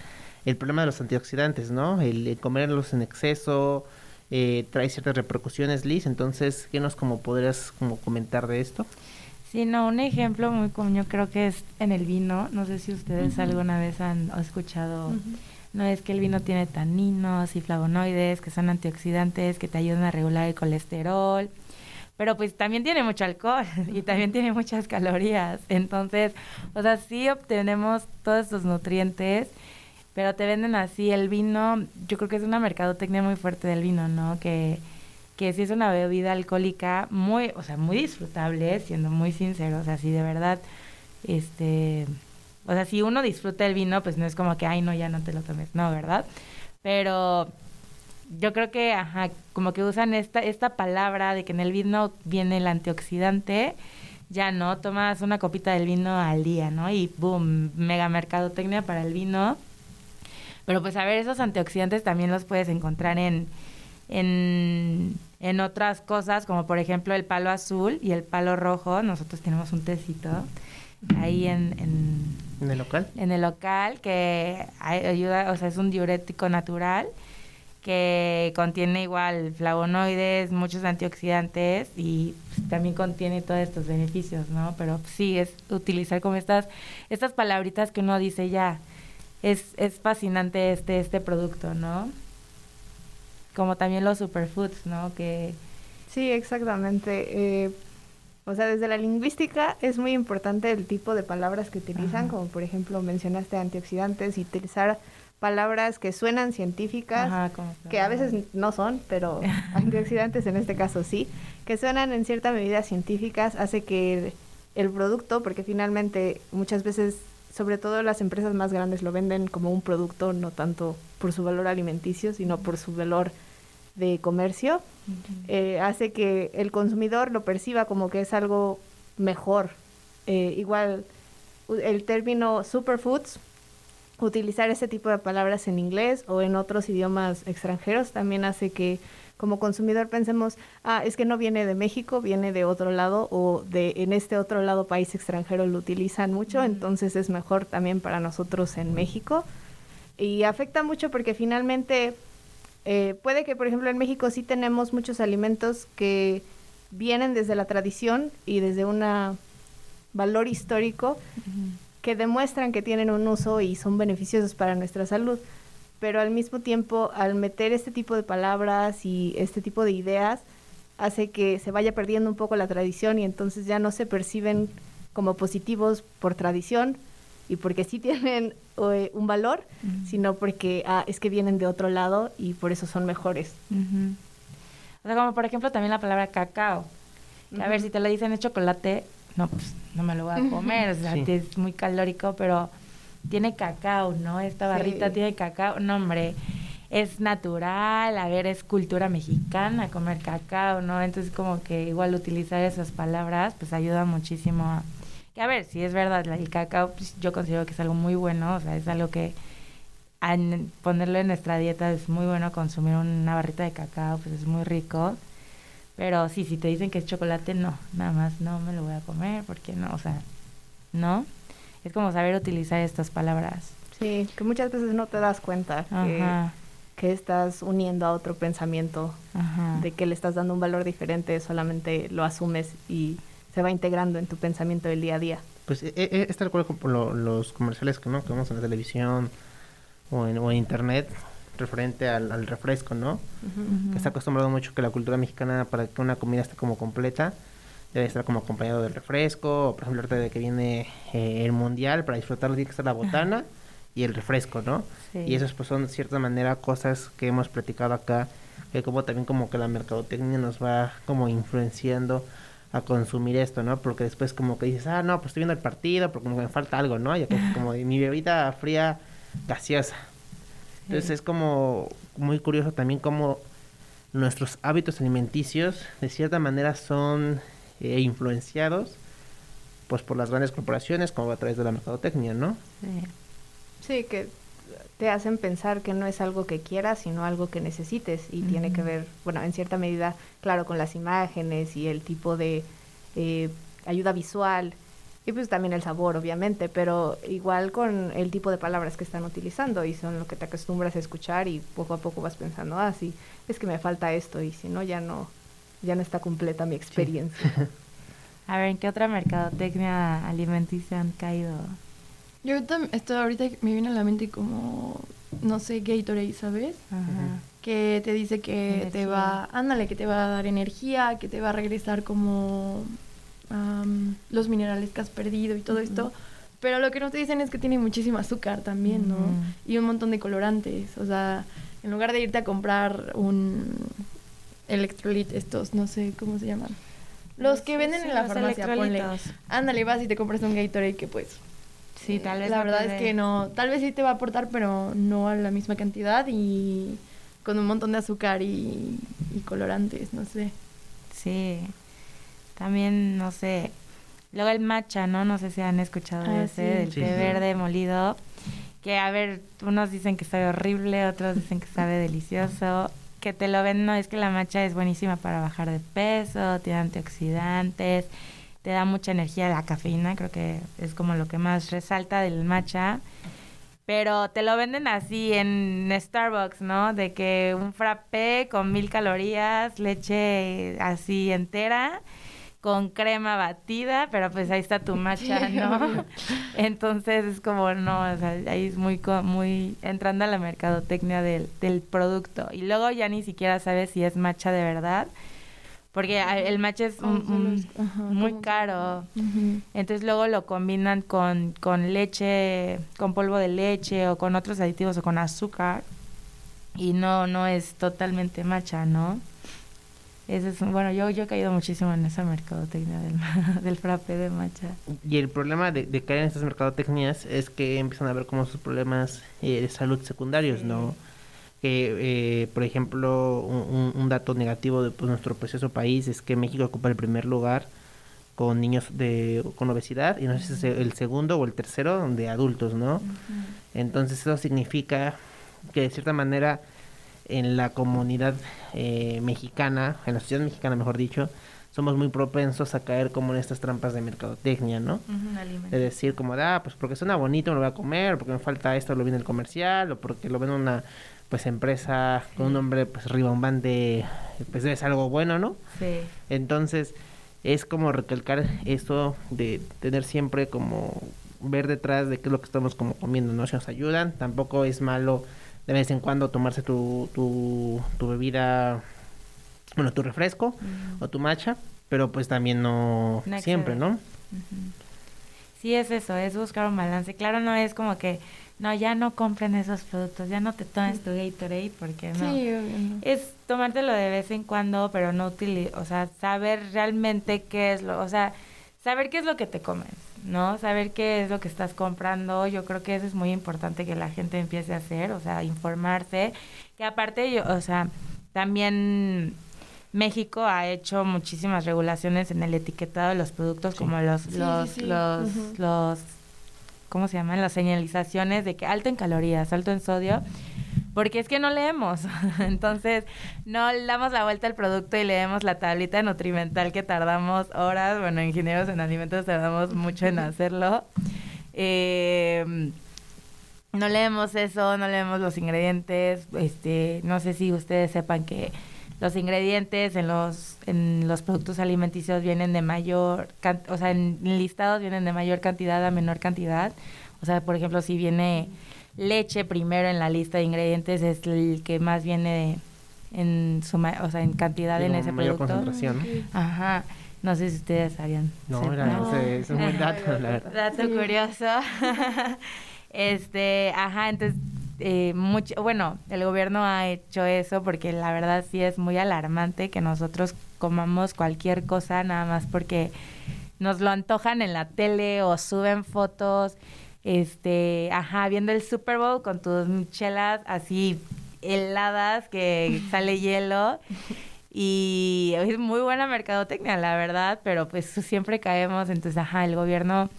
el problema de los antioxidantes, ¿no? El, comerlos en exceso trae ciertas repercusiones, Liz. Entonces, ¿qué nos como podrías como comentar de esto? Sí, no, un ejemplo muy común yo creo que es en el vino. No sé si ustedes alguna vez han escuchado, no es que el vino tiene taninos y flavonoides, que son antioxidantes, que te ayudan a regular el colesterol. Pero pues también tiene mucho alcohol y también tiene muchas calorías. Entonces, o sea, sí obtenemos todos estos nutrientes, pero te venden así el vino. Yo creo que es una mercadotecnia muy fuerte del vino, ¿no? Que que si es una bebida alcohólica muy, o sea, muy disfrutable, siendo muy sinceros, o sea, si de verdad, este, o sea, si uno disfruta el vino, pues no es como que, ay, no, ya no te lo tomes, no, ¿verdad? Pero yo creo que, ajá, como que usan esta, esta palabra de que en el vino viene el antioxidante, ya no, tomas una copita del vino al día, ¿no? Y boom, mega mercadotecnia para el vino. Pero pues a ver, esos antioxidantes también los puedes encontrar en, en en otras cosas, como por ejemplo el palo azul y el palo rojo, nosotros tenemos un tecito ahí en, en, el local. En el local que ayuda, o sea, es un diurético natural que contiene igual flavonoides, muchos antioxidantes y también contiene todos estos beneficios, ¿no? Pero sí es utilizar como estas estas palabritas que uno dice ya es es fascinante este este producto, ¿no? como también los superfoods, ¿no? Que sí, exactamente. Eh, o sea, desde la lingüística es muy importante el tipo de palabras que utilizan, como por ejemplo mencionaste antioxidantes y utilizar palabras que suenan científicas, que a veces no son, pero antioxidantes en este caso sí, que suenan en cierta medida científicas, hace que el, el producto, porque finalmente muchas veces sobre todo las empresas más grandes lo venden como un producto, no tanto por su valor alimenticio, sino por su valor de comercio, eh, hace que el consumidor lo perciba como que es algo mejor. Eh, igual, el término superfoods, utilizar ese tipo de palabras en inglés o en otros idiomas extranjeros también hace que como consumidor pensemos, ah, es que no viene de México, viene de otro lado o de en este otro lado país extranjero lo utilizan mucho, entonces es mejor también para nosotros en México. Y afecta mucho porque finalmente eh, puede que, por ejemplo, en México sí tenemos muchos alimentos que vienen desde la tradición y desde un valor histórico que demuestran que tienen un uso y son beneficiosos para nuestra salud pero al mismo tiempo al meter este tipo de palabras y este tipo de ideas hace que se vaya perdiendo un poco la tradición y entonces ya no se perciben como positivos por tradición y porque sí tienen eh, un valor, sino porque ah, es que vienen de otro lado y por eso son mejores. O sea, como por ejemplo también la palabra cacao. A ver, si te lo dicen chocolate, no, pues no me lo voy a comer, o sea, es muy calórico, pero tiene cacao, ¿no? Esta barrita tiene cacao. No, hombre, es natural, a ver, es cultura mexicana comer cacao, ¿no? Entonces como que igual utilizar esas palabras pues ayuda muchísimo a... Que a ver, si es verdad, el cacao pues, yo considero que es algo muy bueno, o sea, es algo que ponerlo en nuestra dieta es muy bueno, consumir una barrita de cacao pues es muy rico. Pero sí, si te dicen que es chocolate, no, nada más no me lo voy a comer, porque no, o sea, ¿no? Es como saber utilizar estas palabras. Sí, que muchas veces no te das cuenta que, estás uniendo a otro pensamiento, de que le estás dando un valor diferente, solamente lo asumes y se va integrando en tu pensamiento del día a día. Pues e, e, es tal cual como los comerciales que, ¿no? que vemos en la televisión o en, o en internet referente al, refresco, ¿no? Que está acostumbrado mucho que la cultura mexicana para que una comida esté como completa debe estar como acompañado del refresco, por ejemplo, ahorita de que viene eh, el mundial, para disfrutarlo tiene que estar la botana y el refresco, ¿no? Y esos pues son de cierta manera cosas que hemos platicado acá, que como también como que la mercadotecnia nos va como influenciando a consumir esto, ¿no? Porque después como que dices, ah, no, pues estoy viendo el partido, porque como me falta algo, ¿no? Ya que como mi bebida fría gaseosa. Entonces es como muy curioso también como nuestros hábitos alimenticios de cierta manera son e influenciados pues por las grandes corporaciones como a través de la mercadotecnia, ¿no? Sí. sí, que te hacen pensar que no es algo que quieras, sino algo que necesites y tiene que ver, bueno, en cierta medida, claro, con las imágenes y el tipo de eh, ayuda visual y pues también el sabor, obviamente, pero igual con el tipo de palabras que están utilizando y son lo que te acostumbras a escuchar y poco a poco vas pensando, ah, sí, es que me falta esto y si no, ya no, ya no está completa mi experiencia. A ver, ¿en qué otra mercadotecnia alimenticia han caído? Yo esto ahorita me viene a la mente como, no sé, Gatorade, ¿sabes? Ajá. Que te dice que te va, ándale, que te va a dar energía, que te va a regresar como los minerales que has perdido y todo esto. Pero lo que no te dicen es que tiene muchísimo azúcar también, ¿no? Y un montón de colorantes. O sea, en lugar de irte a comprar un electrolit estos, no sé cómo se llaman. Los que venden en la farmacia, ponle. Ándale, vas y te compras un Gatorade que pues... Sí, tal vez. La verdad es que no, tal vez sí te va a aportar, pero no a la misma cantidad y con un montón de azúcar y, colorantes, no sé. Sí. También, no sé. Luego el matcha, ¿no? No sé si han escuchado ah, ese, del té verde molido. Que, a ver, unos dicen que sabe horrible, otros dicen que sabe delicioso que te lo ven, no es que la matcha es buenísima para bajar de peso, tiene antioxidantes, te da mucha energía la cafeína, creo que es como lo que más resalta del matcha. Pero te lo venden así en Starbucks, ¿no? De que un frappé con mil calorías, leche así entera con crema batida, pero pues ahí está tu matcha, ¿no? Entonces es como, no, o sea, ahí es muy, muy entrando a la mercadotecnia del, del producto. Y luego ya ni siquiera sabes si es matcha de verdad, porque el matcha es muy caro. Entonces luego lo combinan con, con leche, con polvo de leche o con otros aditivos o con azúcar. Y no, no es totalmente matcha, ¿no? Ese es, bueno, yo, yo he caído muchísimo en esa mercadotecnia del, del frappé de matcha. Y el problema de, de caer en estas mercadotecnias es que empiezan a ver como sus problemas eh, de salud secundarios, ¿no? Que, eh, por ejemplo, un, un dato negativo de pues, nuestro precioso país es que México ocupa el primer lugar con niños de con obesidad y no sé si es el segundo o el tercero de adultos, ¿no? Entonces eso significa que de cierta manera en la comunidad eh, mexicana, en la sociedad mexicana mejor dicho, somos muy propensos a caer como en estas trampas de mercadotecnia, ¿no? De decir como, de, ah, pues porque suena bonito me lo voy a comer, porque me falta esto, lo viene el comercial, o porque lo ven una pues empresa con un nombre pues ribombante, pues es algo bueno, ¿no? Sí. Entonces, es como recalcar eso de tener siempre como ver detrás de qué es lo que estamos como comiendo, ¿no? Si nos ayudan, tampoco es malo de vez en cuando tomarse tu, tu, tu bebida, bueno, tu refresco o tu matcha, pero pues también no, No siempre. ¿no? Sí, es eso, es buscar un balance. Claro, no es como que, no, ya no compren esos productos, ya no te tomes tu Gatorade, porque no. Sí, no. Es tomártelo de vez en cuando, pero no utilizar, o sea, saber realmente qué es lo, o sea, saber qué es lo que te comes, ¿no? Saber qué es lo que estás comprando. Yo creo que eso es muy importante que la gente empiece a hacer, o sea, informarse. Que aparte, yo, o sea, también México ha hecho muchísimas regulaciones en el etiquetado de los productos, Sí. como los, Sí, los, sí, sí. los, los, ¿cómo se llaman? Las señalizaciones de que alto en calorías, alto en sodio, porque es que no leemos. Entonces, no le damos la vuelta al producto y leemos la tablita nutrimental que tardamos horas. Bueno, ingenieros en alimentos tardamos mucho en hacerlo. Eh, no leemos eso, no leemos los ingredientes. Este, no sé si ustedes sepan que los ingredientes en los en los productos alimenticios vienen de mayor, o sea, en listados vienen de mayor cantidad a menor cantidad. O sea, por ejemplo, si viene leche primero en la lista de ingredientes es el que más viene en suma, o sea, en cantidad en ese mayor producto. concentración, ¿no? Ajá. No sé si ustedes sabían. No, era, ese- ese es un buen dato, la verdad. Dato Sí. curioso. este, ajá, entonces, eh, mucho, bueno, el gobierno ha hecho eso porque la verdad sí es muy alarmante que nosotros comamos cualquier cosa nada más porque nos lo antojan en la tele o suben fotos, este, ajá, viendo el Super Bowl con tus chelas así heladas que sale hielo. Y es muy buena mercadotecnia, la verdad, pero pues siempre caemos, entonces, ajá, el gobierno,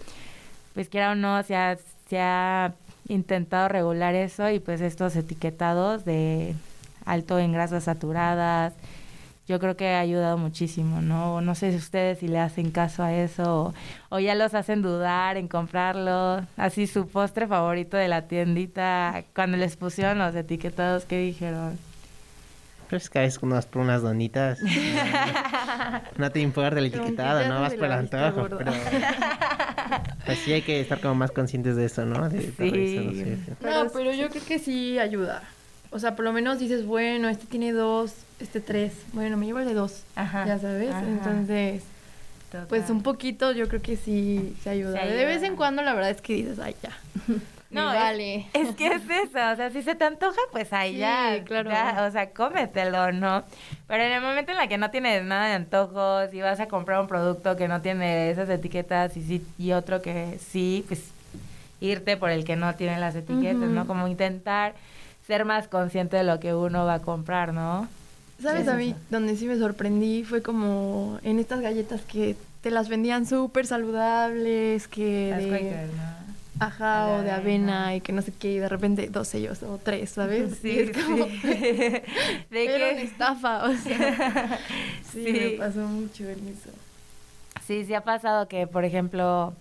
pues quiera o no, se ha, se ha intentado regular eso y pues estos etiquetados de alto en grasas saturadas, yo creo que ha ayudado muchísimo, ¿no? No sé si ustedes si le hacen caso a eso o, o ya los hacen dudar en comprarlo. Así su postre favorito de la tiendita, cuando les pusieron los etiquetados, ¿qué dijeron? Pero es que veces unas por unas donitas. no, no te importa etiquetada, ya no vas por el antojo. gorda. Pero pues sí hay que estar como más conscientes de eso, ¿no? De Sí. sí. No, pero yo creo que sí ayuda. O sea, por lo menos dices, bueno, este tiene dos, este tres. Bueno, me llevo el de dos. Ajá. Ya sabes. Ajá. Entonces, pues un poquito yo creo que sí se ayuda. Se De vez en cuando la verdad es que dices, ay, ya. No, es- vale. Es que es eso, o sea, si se te antoja, pues ahí Sí, ya, claro. ya, o sea, cómetelo, ¿no? Pero en el momento en la que no tienes nada de antojos y vas a comprar un producto que no tiene esas etiquetas y sí, y otro que sí, pues irte por el que no tiene las etiquetas. ¿no? Como intentar ser más consciente de lo que uno va a comprar, ¿no? ¿Sabes Es a mí eso. donde sí me sorprendí? Fue como en estas galletas que te las vendían súper saludables, que Las de... Ajá, De o de avena. avena y que no sé qué, y de repente dos sellos o tres, ¿sabes? Sí, Y es como, sí. ¿De Era una qué? estafa, o sea. sí, Sí. me pasó mucho en eso. Sí, sí ha pasado que, por ejemplo,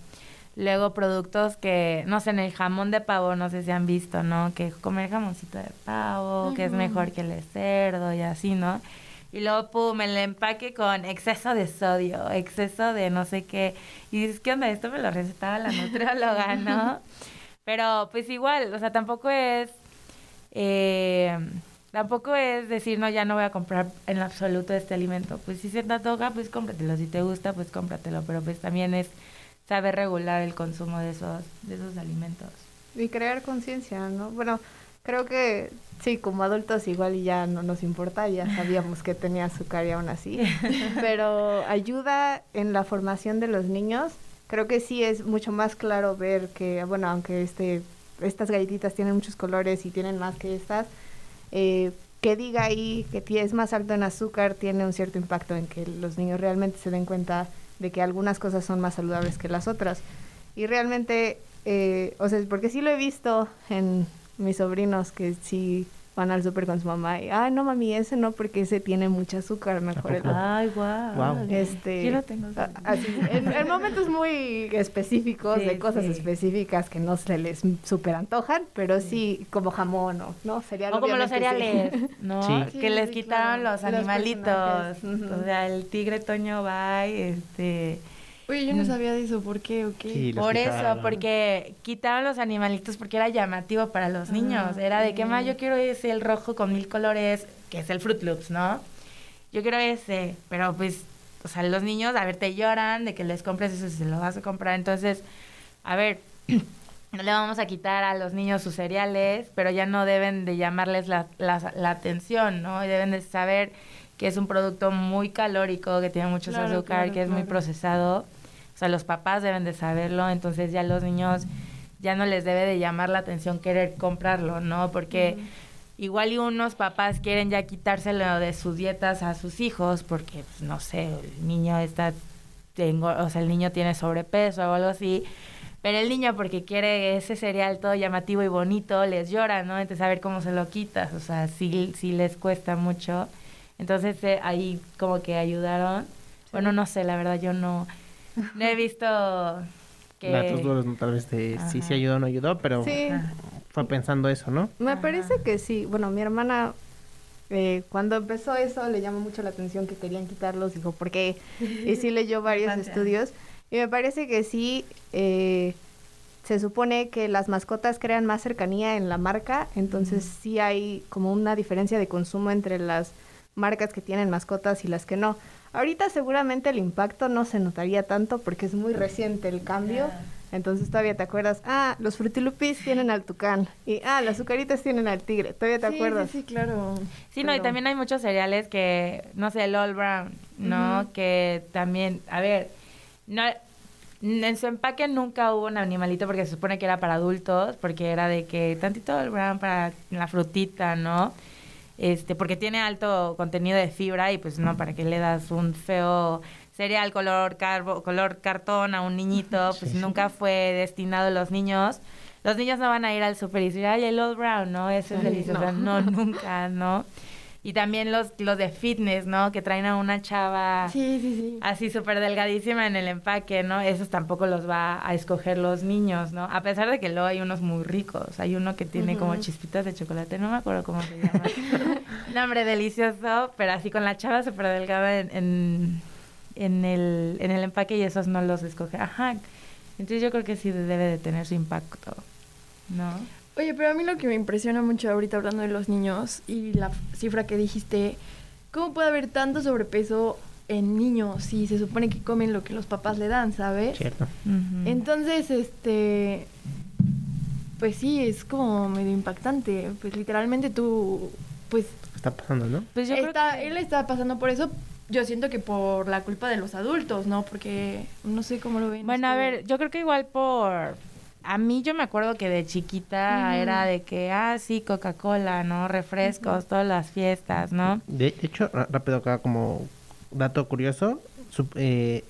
luego productos que, no sé, en el jamón de pavo, no sé si han visto, ¿no? Que comer jamoncito de pavo, que es mejor que el de cerdo y así, ¿no? Y luego, pum, el empaque con exceso de sodio, exceso de no sé qué. Y dices, ¿qué onda? Esto me lo recetaba la nutrióloga, ¿no? Pero, pues igual, o sea, tampoco es... Eh, tampoco es decir, no, ya no voy a comprar en absoluto este alimento. Pues si se te antoja, pues cómpratelo. Si te gusta, pues cómpratelo. Pero pues también es saber regular el consumo de esos, de esos alimentos. Y crear conciencia, ¿no? Bueno, Creo que sí, como adultos igual ya no nos importa, ya sabíamos que tenía azúcar y aún así, pero ayuda en la formación de los niños. Creo que sí es mucho más claro ver que, bueno, aunque este, estas galletitas tienen muchos colores y tienen más que estas, eh, que diga ahí que es más alto en azúcar tiene un cierto impacto en que los niños realmente se den cuenta de que algunas cosas son más saludables que las otras. Y realmente, eh, o sea, porque sí lo he visto en mis sobrinos que sí van al súper con su mamá y, ay, no mami, ese no, porque ese tiene mucho azúcar, mejor el Ay, guau. Este, Yo lo tengo. Así, en, en, momentos muy específicos, Sí, de cosas sí. específicas que no se les súper antojan, pero sí, como jamón o, ¿no? Cereal, O como los cereales, ¿no? Sí. Que les sí, quitaron claro. los animalitos. O sea, el tigre Toño va y este... Oye, yo no Mm. sabía de eso, ¿por qué o qué? Sí, los Por eso, porque quitaron los animalitos porque era llamativo para los niños. Era de que, más yo quiero ese, el rojo con mil colores, que es el Fruit Loops, ¿no? Yo quiero ese, pero pues, o sea, los niños, a ver, te lloran de que les compres eso si se lo vas a comprar. Entonces, a ver, no le vamos a quitar a los niños sus cereales, pero ya no deben de llamarles la, la, la atención, ¿no? Y deben de saber que es un producto muy calórico, que tiene mucho Claro, azúcar, claro, que es muy procesado. O sea, los papás deben de saberlo, entonces ya los niños ya no les debe de llamar la atención querer comprarlo, ¿no? Porque igual y unos papás quieren ya quitárselo de sus dietas a sus hijos porque, pues, no sé, el niño está, tengo, o sea, el niño tiene sobrepeso o algo así. Pero el niño porque quiere ese cereal todo llamativo y bonito, les llora, ¿no? Entonces a ver cómo se lo quitas, o sea, sí, sí les cuesta mucho. Entonces eh, ahí como que ayudaron. Bueno, no sé, la verdad yo no, no he visto que... ¿no? tal vez de sí se ayudó o no ayudó, pero Sí, fue pensando eso, ¿no? me Ajá. parece que sí. Bueno, mi hermana, eh, cuando empezó eso, le llamó mucho la atención que querían quitarlos. Dijo, ¿por qué? Y sí leyó varios estudios. Y me parece que sí, eh, se supone que las mascotas crean más cercanía en la marca. Entonces sí hay como una diferencia de consumo entre las marcas que tienen mascotas y las que no. Ahorita seguramente el impacto no se notaría tanto porque es muy reciente el cambio. Entonces todavía te acuerdas, ah, los frutilupis tienen al tucán y ah, las azucaritas tienen al tigre. Todavía te Sí, acuerdas. Sí, sí, claro. Sí, no, y también hay muchos cereales que, no sé, el All Brown, ¿no? Que también, a ver, no, en su empaque nunca hubo un animalito porque se supone que era para adultos, porque era de que tantito All Brown para la frutita, ¿no? Este, porque tiene alto contenido de fibra y pues no, para que le das un feo cereal color carbo, color cartón a un niñito, pues nunca fue destinado a los niños. Los niños no van a ir al super y decir, ay, el Old Brown, ¿no? Eso es delicioso. no. No. nunca, ¿no? Y también los, los de fitness, ¿no? Que traen a una chava Sí, sí, sí. así súper delgadísima en el empaque, ¿no? Esos tampoco los va a escoger los niños, ¿no? A pesar de que luego hay unos muy ricos. Hay uno que tiene como chispitas de chocolate, no me acuerdo cómo se llama. Nombre delicioso, pero así con la chava súper delgada en, en, en el, en el empaque y esos no los escoge. Ajá. Entonces yo creo que sí debe de tener su impacto, ¿no? Oye, pero a mí lo que me impresiona mucho ahorita hablando de los niños y la cifra que dijiste, ¿cómo puede haber tanto sobrepeso en niños si se supone que comen lo que los papás le dan, ¿sabes? Cierto. Entonces, este, pues sí, es como medio impactante. Pues literalmente tú, pues, Está pasando, ¿no? pues yo creo está, que- él está pasando por eso. Yo siento que por la culpa de los adultos, ¿no? Porque no sé cómo lo ven. Bueno, a ver, yo creo que igual por... A mí yo me acuerdo que de chiquita era de que, ah, sí, Coca-Cola, ¿no? Refrescos, todas las fiestas, ¿no? De hecho, ra- rápido acá como dato curioso, sup- eh,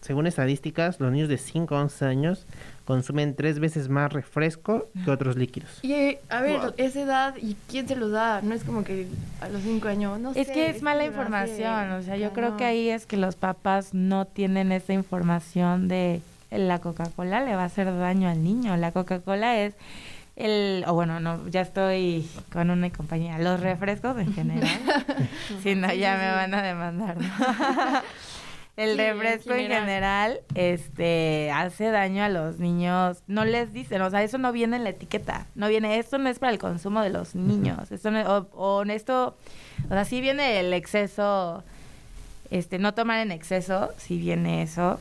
según estadísticas, los niños de 5 a 11 años consumen tres veces más refresco que otros líquidos. Y eh, a ver, Wow. esa edad, ¿y quién se los da? No es como que a los cinco años, no Es sé, que es mala información, o sea, yo creo que ahí es que los papás no tienen esa información de la Coca-Cola le va a hacer daño al niño. La Coca-Cola es el, o bueno, no, ya estoy con una compañía, los refrescos en general. si no, ya me van a demandar. ¿no? El Sí, refresco en general. general, este, hace daño a los niños. No les dicen, o sea, eso no viene en la etiqueta. No viene, esto no es para el consumo de los niños. Esto no- o, o esto, o sea, sí viene el exceso, este, no tomar en exceso, sí viene eso.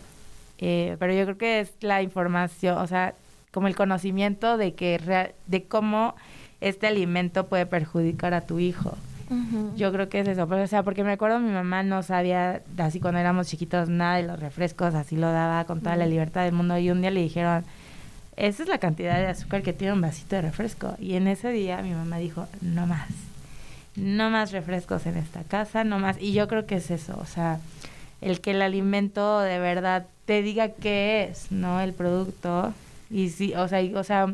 Eh, pero yo creo que es la información, o sea, como el conocimiento de que rea- de cómo este alimento puede perjudicar a tu hijo. Yo creo que es eso, o sea, porque me acuerdo mi mamá no sabía, así cuando éramos chiquitos, nada de los refrescos, así lo daba con toda la libertad del mundo y un día le dijeron, esa es la cantidad de azúcar que tiene un vasito de refresco. Y en ese día mi mamá dijo, no más, no más refrescos en esta casa, no más. Y yo creo que es eso, o sea, el que el alimento de verdad te diga qué es, ¿no? El producto. Y sí, o sea, o sea,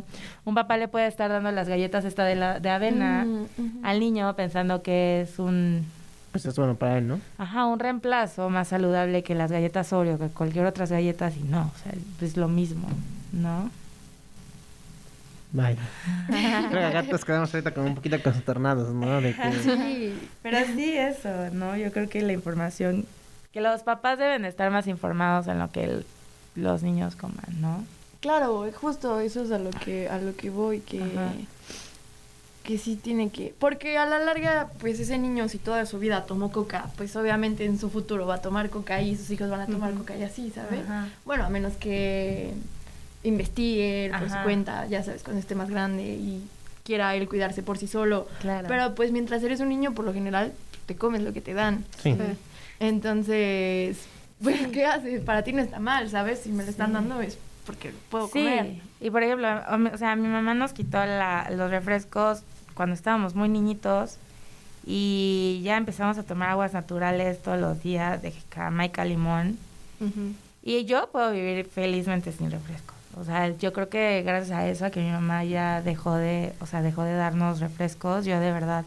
un papá le puede estar dando las galletas esta de, la, de avena al niño pensando que es un... Pues es bueno para él, ¿no? Ajá, un reemplazo más saludable que las galletas Oreo, que cualquier otras galletas y no, o sea, es lo mismo, ¿no? Vaya. Creo que acá todos quedamos ahorita como un poquito consternados, ¿no? De que... Sí, pero sí eso, ¿no? Yo creo que la información, que los papás deben estar más informados en lo que el, los niños coman, ¿no? Claro, justo eso es a lo que a lo que voy que que sí tiene que porque a la larga pues ese niño si toda su vida tomó coca, pues obviamente en su futuro va a tomar coca y sus hijos van a tomar coca y así, ¿sabes? Bueno, a menos que investigue por su cuenta, ya sabes, cuando esté más grande y quiera él cuidarse por sí solo. Claro. Pero pues mientras eres un niño, por lo general, te comes lo que te dan. Sí. Entonces, pues, ¿qué haces? Para ti no está mal, ¿sabes? Si me lo están dando es porque puedo Sí, comer. y por ejemplo, o sea, mi mamá nos quitó la, los refrescos cuando estábamos muy niñitos y ya empezamos a tomar aguas naturales todos los días de Jamaica limón. Y yo puedo vivir felizmente sin refrescos. O sea, yo creo que gracias a eso, a que mi mamá ya dejó de, o sea, dejó de darnos refrescos, yo de verdad,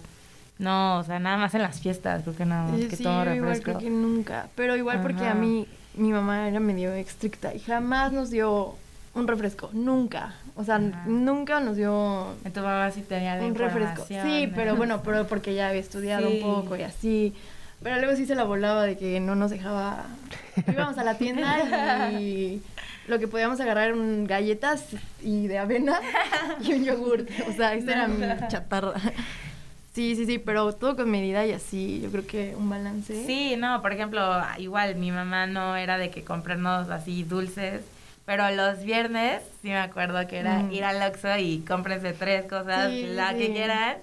no, o sea, nada más en las fiestas, creo que nada más Eh, que sí, tomo yo igual refresco. creo que nunca. Pero igual porque a mí, mi mamá era medio estricta y jamás nos dio un refresco. Nunca. O sea, Ajá. nunca nos dio Tu mamá sí tenía la un refresco. Sí, ¿no? pero bueno, pero porque ya había estudiado Sí. un poco y así. Pero luego sí se la volaba de que no nos dejaba. Íbamos a la tienda y lo que podíamos agarrar eran galletas y de avena y un yogur. O sea, esa era mi chatarra. Sí, sí, sí, pero todo con medida y así. Yo creo que un balance. Sí, no, por ejemplo, igual mi mamá no era de que comprarnos así dulces, pero los viernes sí me acuerdo que era Mm. ir al Oxxo y cómprense tres cosas, Sí, la sí. que quieran,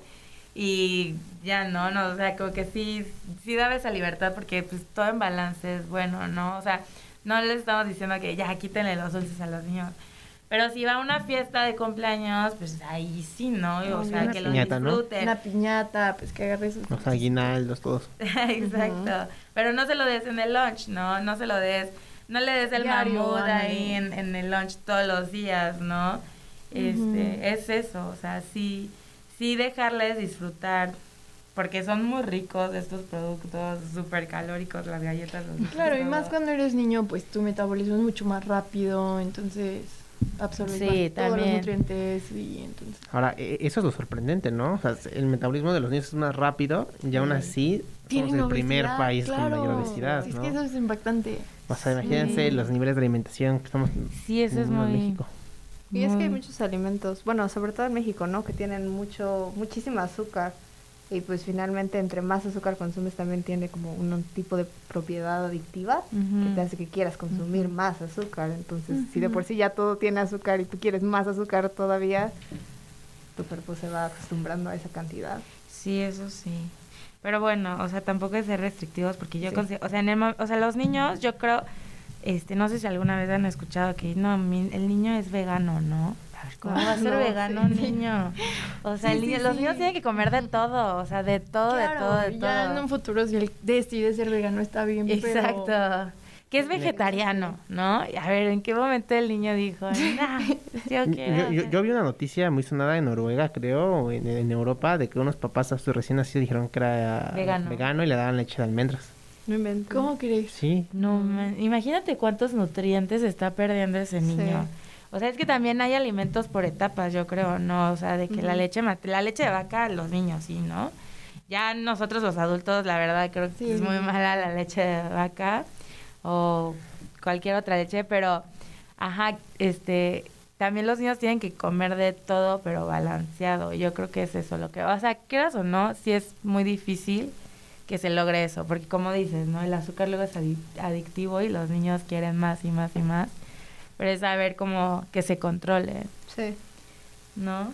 y ya no, no, o sea, como que sí, sí daba esa libertad porque pues todo en balance es bueno, ¿no? O sea, no les estamos diciendo que ya quítenle los dulces a los niños. Pero si va a una fiesta de cumpleaños, pues ahí sí, ¿no? O sea, una que los piñata, ¿no? disfruten. Una piñata, pues que agarres sus Los aguinaldos, todos. Exacto. Pero no se lo des en el lunch, ¿no? No se lo des, no le des el Diario, mamut ahí en, en el lunch todos los días, ¿no? Este, es eso, o sea, sí, sí dejarles disfrutar, porque son muy ricos estos productos, súper calóricos, las galletas. los Claro, y todo. más cuando eres niño, pues tu metabolismo es mucho más rápido, entonces absorbes Sí, más todos los también. nutrientes y entonces... Ahora, e- eso es lo sorprendente, ¿no? O sea, el metabolismo de los niños es más rápido y aún así somos el primer país con mayor claro. obesidad, Es ¿no? que eso es impactante. O sea, imagínense Sí. los niveles de alimentación que estamos Sí, eso es en muy... México. Y es que hay muchos alimentos, bueno, sobre todo en México, ¿no? Que tienen mucho, muchísima azúcar. Y pues finalmente entre más azúcar consumes también tiene como un tipo de propiedad adictiva que te hace que quieras consumir más azúcar. Entonces, si de por sí ya todo tiene azúcar y tú quieres más azúcar todavía, tu cuerpo se va acostumbrando a esa cantidad. Sí, eso sí. Pero bueno, o sea, tampoco es ser restrictivos porque yo Sí. considero, o sea, en el, o sea, los niños, yo creo, este, no sé si alguna vez han escuchado que no, mi- el niño es vegano, ¿no? ¿Cómo va a ser No, vegano sí, un sí. niño? O sea, Sí, el niño- sí, los sí. niños tienen que comer de todo, o sea, de todo, de todo, de ya en todo. un futuro si él decide ser vegano está bien, pero... Exacto. Que es vegetariano, ¿no? Y A ver, ¿en qué momento el niño dijo, nah, yo quiero Yo, yo, ser-". yo vi una noticia muy sonada en Noruega, creo, o en, en Europa, de que unos papás a su recién nacido dijeron que era Vegano. y le daban leche de almendras. No. ¿Cómo crees? Sí. No, man, imagínate cuántos nutrientes está perdiendo ese Sí. O sea, es que también hay alimentos por etapas, yo creo, ¿no? O sea, de que la leche la leche de vaca, los niños, sí, ¿no? Ya nosotros los adultos, la verdad, creo que Sí. es muy mala la leche de vaca o cualquier otra leche, pero, ajá, este, también los niños tienen que comer de todo, pero balanceado. Yo creo que es eso lo que, o sea, quieras o no, sí es muy difícil que se logre eso, porque como dices, ¿no? El azúcar luego es adi- adictivo y los niños quieren más y más y más, pero es saber cómo que se controle, Sí, ¿no?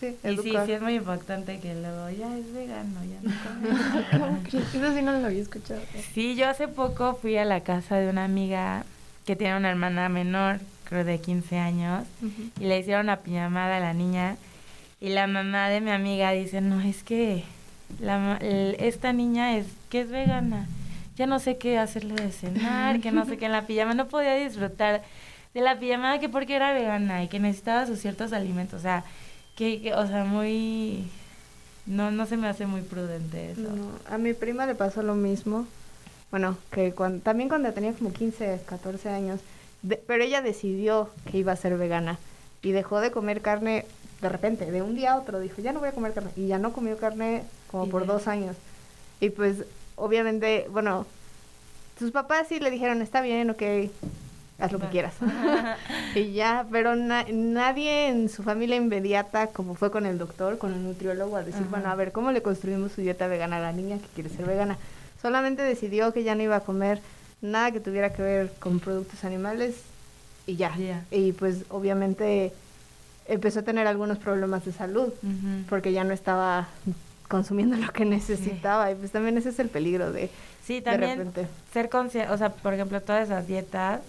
sí, Y sí, educar. sí es muy importante que luego ya es vegano, ya no come. Eso sí no lo había escuchado. Sí, yo hace poco fui a la casa de una amiga que tiene una hermana menor, creo de 15 años, y le hicieron una piñamada a la niña. Y la mamá de mi amiga dice, no, es que la el- esta niña es que es vegana. Ya no sé qué hacerle de cenar, que no sé qué en la pijama. No podía disfrutar de la pijamada que porque era vegana y que necesitaba sus ciertos alimentos. O sea, que, que- o sea, muy... No, no se me hace muy prudente eso. No, a mi prima le pasó lo mismo. Bueno, que cuan- también cuando tenía como 15, 14 años, de- pero ella decidió que iba a ser vegana y dejó de comer carne de repente, de un día a otro, dijo, ya no voy a comer carne. Y ya no comió carne como por ya. dos años. Y pues, obviamente, bueno, sus papás sí le dijeron, está bien, ok, haz lo que quieras. y ya, pero na- nadie en su familia inmediata, como fue con el doctor, con el nutriólogo, a decir, Ajá. bueno, a ver, ¿cómo le construimos su dieta vegana a la niña que quiere ser vegana? Solamente decidió que ya no iba a comer nada que tuviera que ver con productos animales y ya. Y pues obviamente empezó a tener algunos problemas de salud porque ya no estaba consumiendo lo que necesitaba. Y pues también ese es el peligro de, Sí, de también repente. ser consciente, o sea, por ejemplo, todas esas dietas,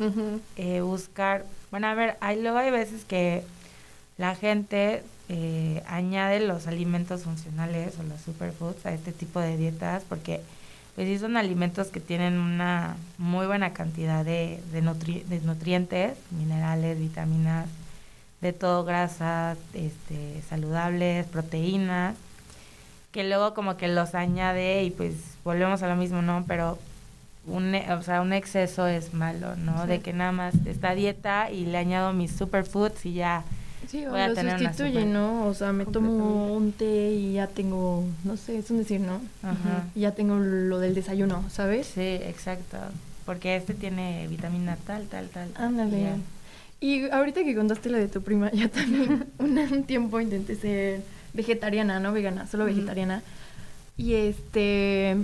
eh, buscar, bueno, a ver, hay, luego hay veces que la gente eh, añade los alimentos funcionales o los superfoods a este tipo de dietas porque pues sí son alimentos que tienen una muy buena cantidad de, de, nutri- de nutrientes, minerales, vitaminas, de todo, grasas, este, saludables, proteínas, que luego como que los añade y pues volvemos a lo mismo, ¿no? Pero un, e- o sea, un exceso es malo, ¿no? De que nada más esta dieta y le añado mis superfoods y ya Sí, Voy a lo tener sustituye, ¿no? O sea, me tomo un té y ya tengo, no sé, es un decir, ¿no? Ajá. Y ya tengo lo del desayuno, ¿sabes? Sí, exacto. Porque este tiene vitamina tal, tal, tal. Ándale. Ya. Y ahorita que contaste la de tu prima, yo también un tiempo intenté ser vegetariana, no vegana, solo vegetariana. Y este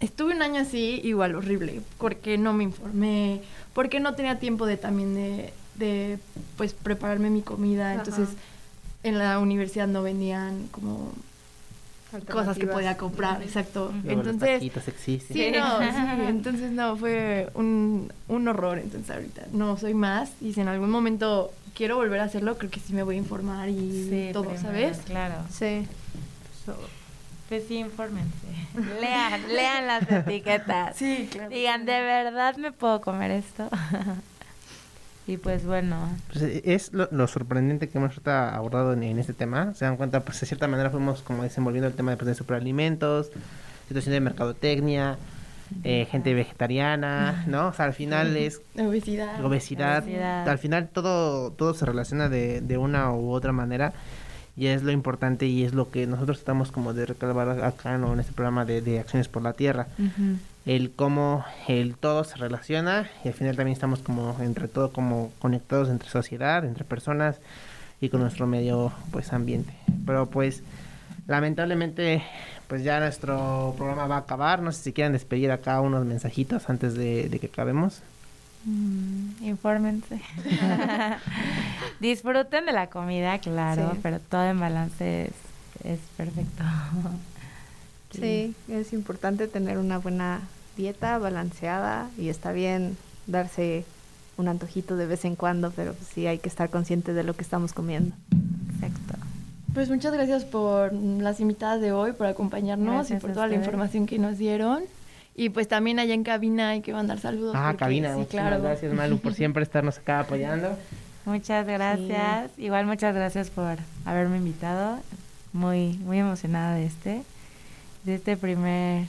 estuve un año así, igual horrible, porque no me informé, porque no tenía tiempo de también de, de pues prepararme mi comida. Entonces, en la universidad no vendían como cosas que podía comprar, exacto. Luego los Entonces, taquitos existen. Sí, no, sí, entonces no, fue un, un horror, entonces ahorita no soy más y si en algún momento quiero volver a hacerlo, creo que sí me voy a informar y Sí, todo, primero, ¿sabes? Claro. Sí. Pues sí, infórmense. lean, lean las etiquetas. Sí, claro. Digan, ¿de verdad me puedo comer esto? y pues bueno, Pues, eh, es lo, lo sorprendente que hemos abordado en, en este tema. Se dan cuenta, pues de cierta manera fuimos como desenvolviendo el tema de, pues, de superalimentos, situación de mercadotecnia, eh, gente vegetariana, ¿no? O sea, al final es Obesidad. obesidad. Obesidad. Al final todo, todo se relaciona de, de una u otra manera. Y es lo importante y es lo que nosotros estamos como de recalcar acá ¿no? en este programa de, de Acciones por la Tierra. El cómo el todo se relaciona y al final también estamos como entre todo como conectados entre sociedad, entre personas y con nuestro medio pues ambiente. Pero pues lamentablemente pues ya nuestro programa va a acabar. No sé si quieren despedir acá unos mensajitos antes de, de que acabemos. Mm, infórmense. Disfruten de la comida, claro, Sí. pero todo en balance es, es perfecto. Sí, es importante tener una buena dieta balanceada y está bien darse un antojito de vez en cuando, pero sí hay que estar consciente de lo que estamos comiendo. Exacto. Pues muchas gracias por las invitadas de hoy, por acompañarnos Gracias y por toda la información que nos dieron. Y pues también allá en cabina hay que mandar saludos. Ah, porque- cabina, sí, claro. gracias Malu por siempre estarnos acá apoyando. Muchas gracias. Igual muchas gracias por haberme invitado. Muy, muy emocionada de este, de este primer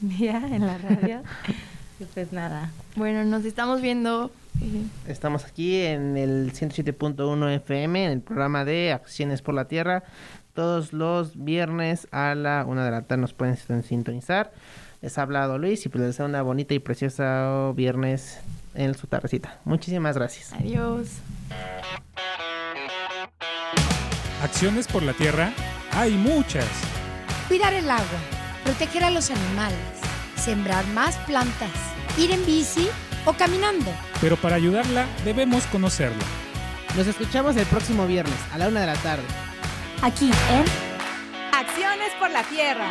día en la radio. y pues nada. Bueno, nos estamos viendo. Estamos aquí en el 107.1 FM en el programa de Acciones por la Tierra. Todos los viernes a la una de la tarde nos pueden sin- sintonizar. Les ha hablado Luis y pues les deseo una bonita y preciosa viernes en su tardecita. Muchísimas gracias. Adiós. Acciones por la tierra hay muchas. Cuidar el agua, proteger a los animales, sembrar más plantas, ir en bici o caminando. Pero para ayudarla debemos conocerla. Nos escuchamos el próximo viernes a la una de la tarde. aquí en Acciones por la Tierra.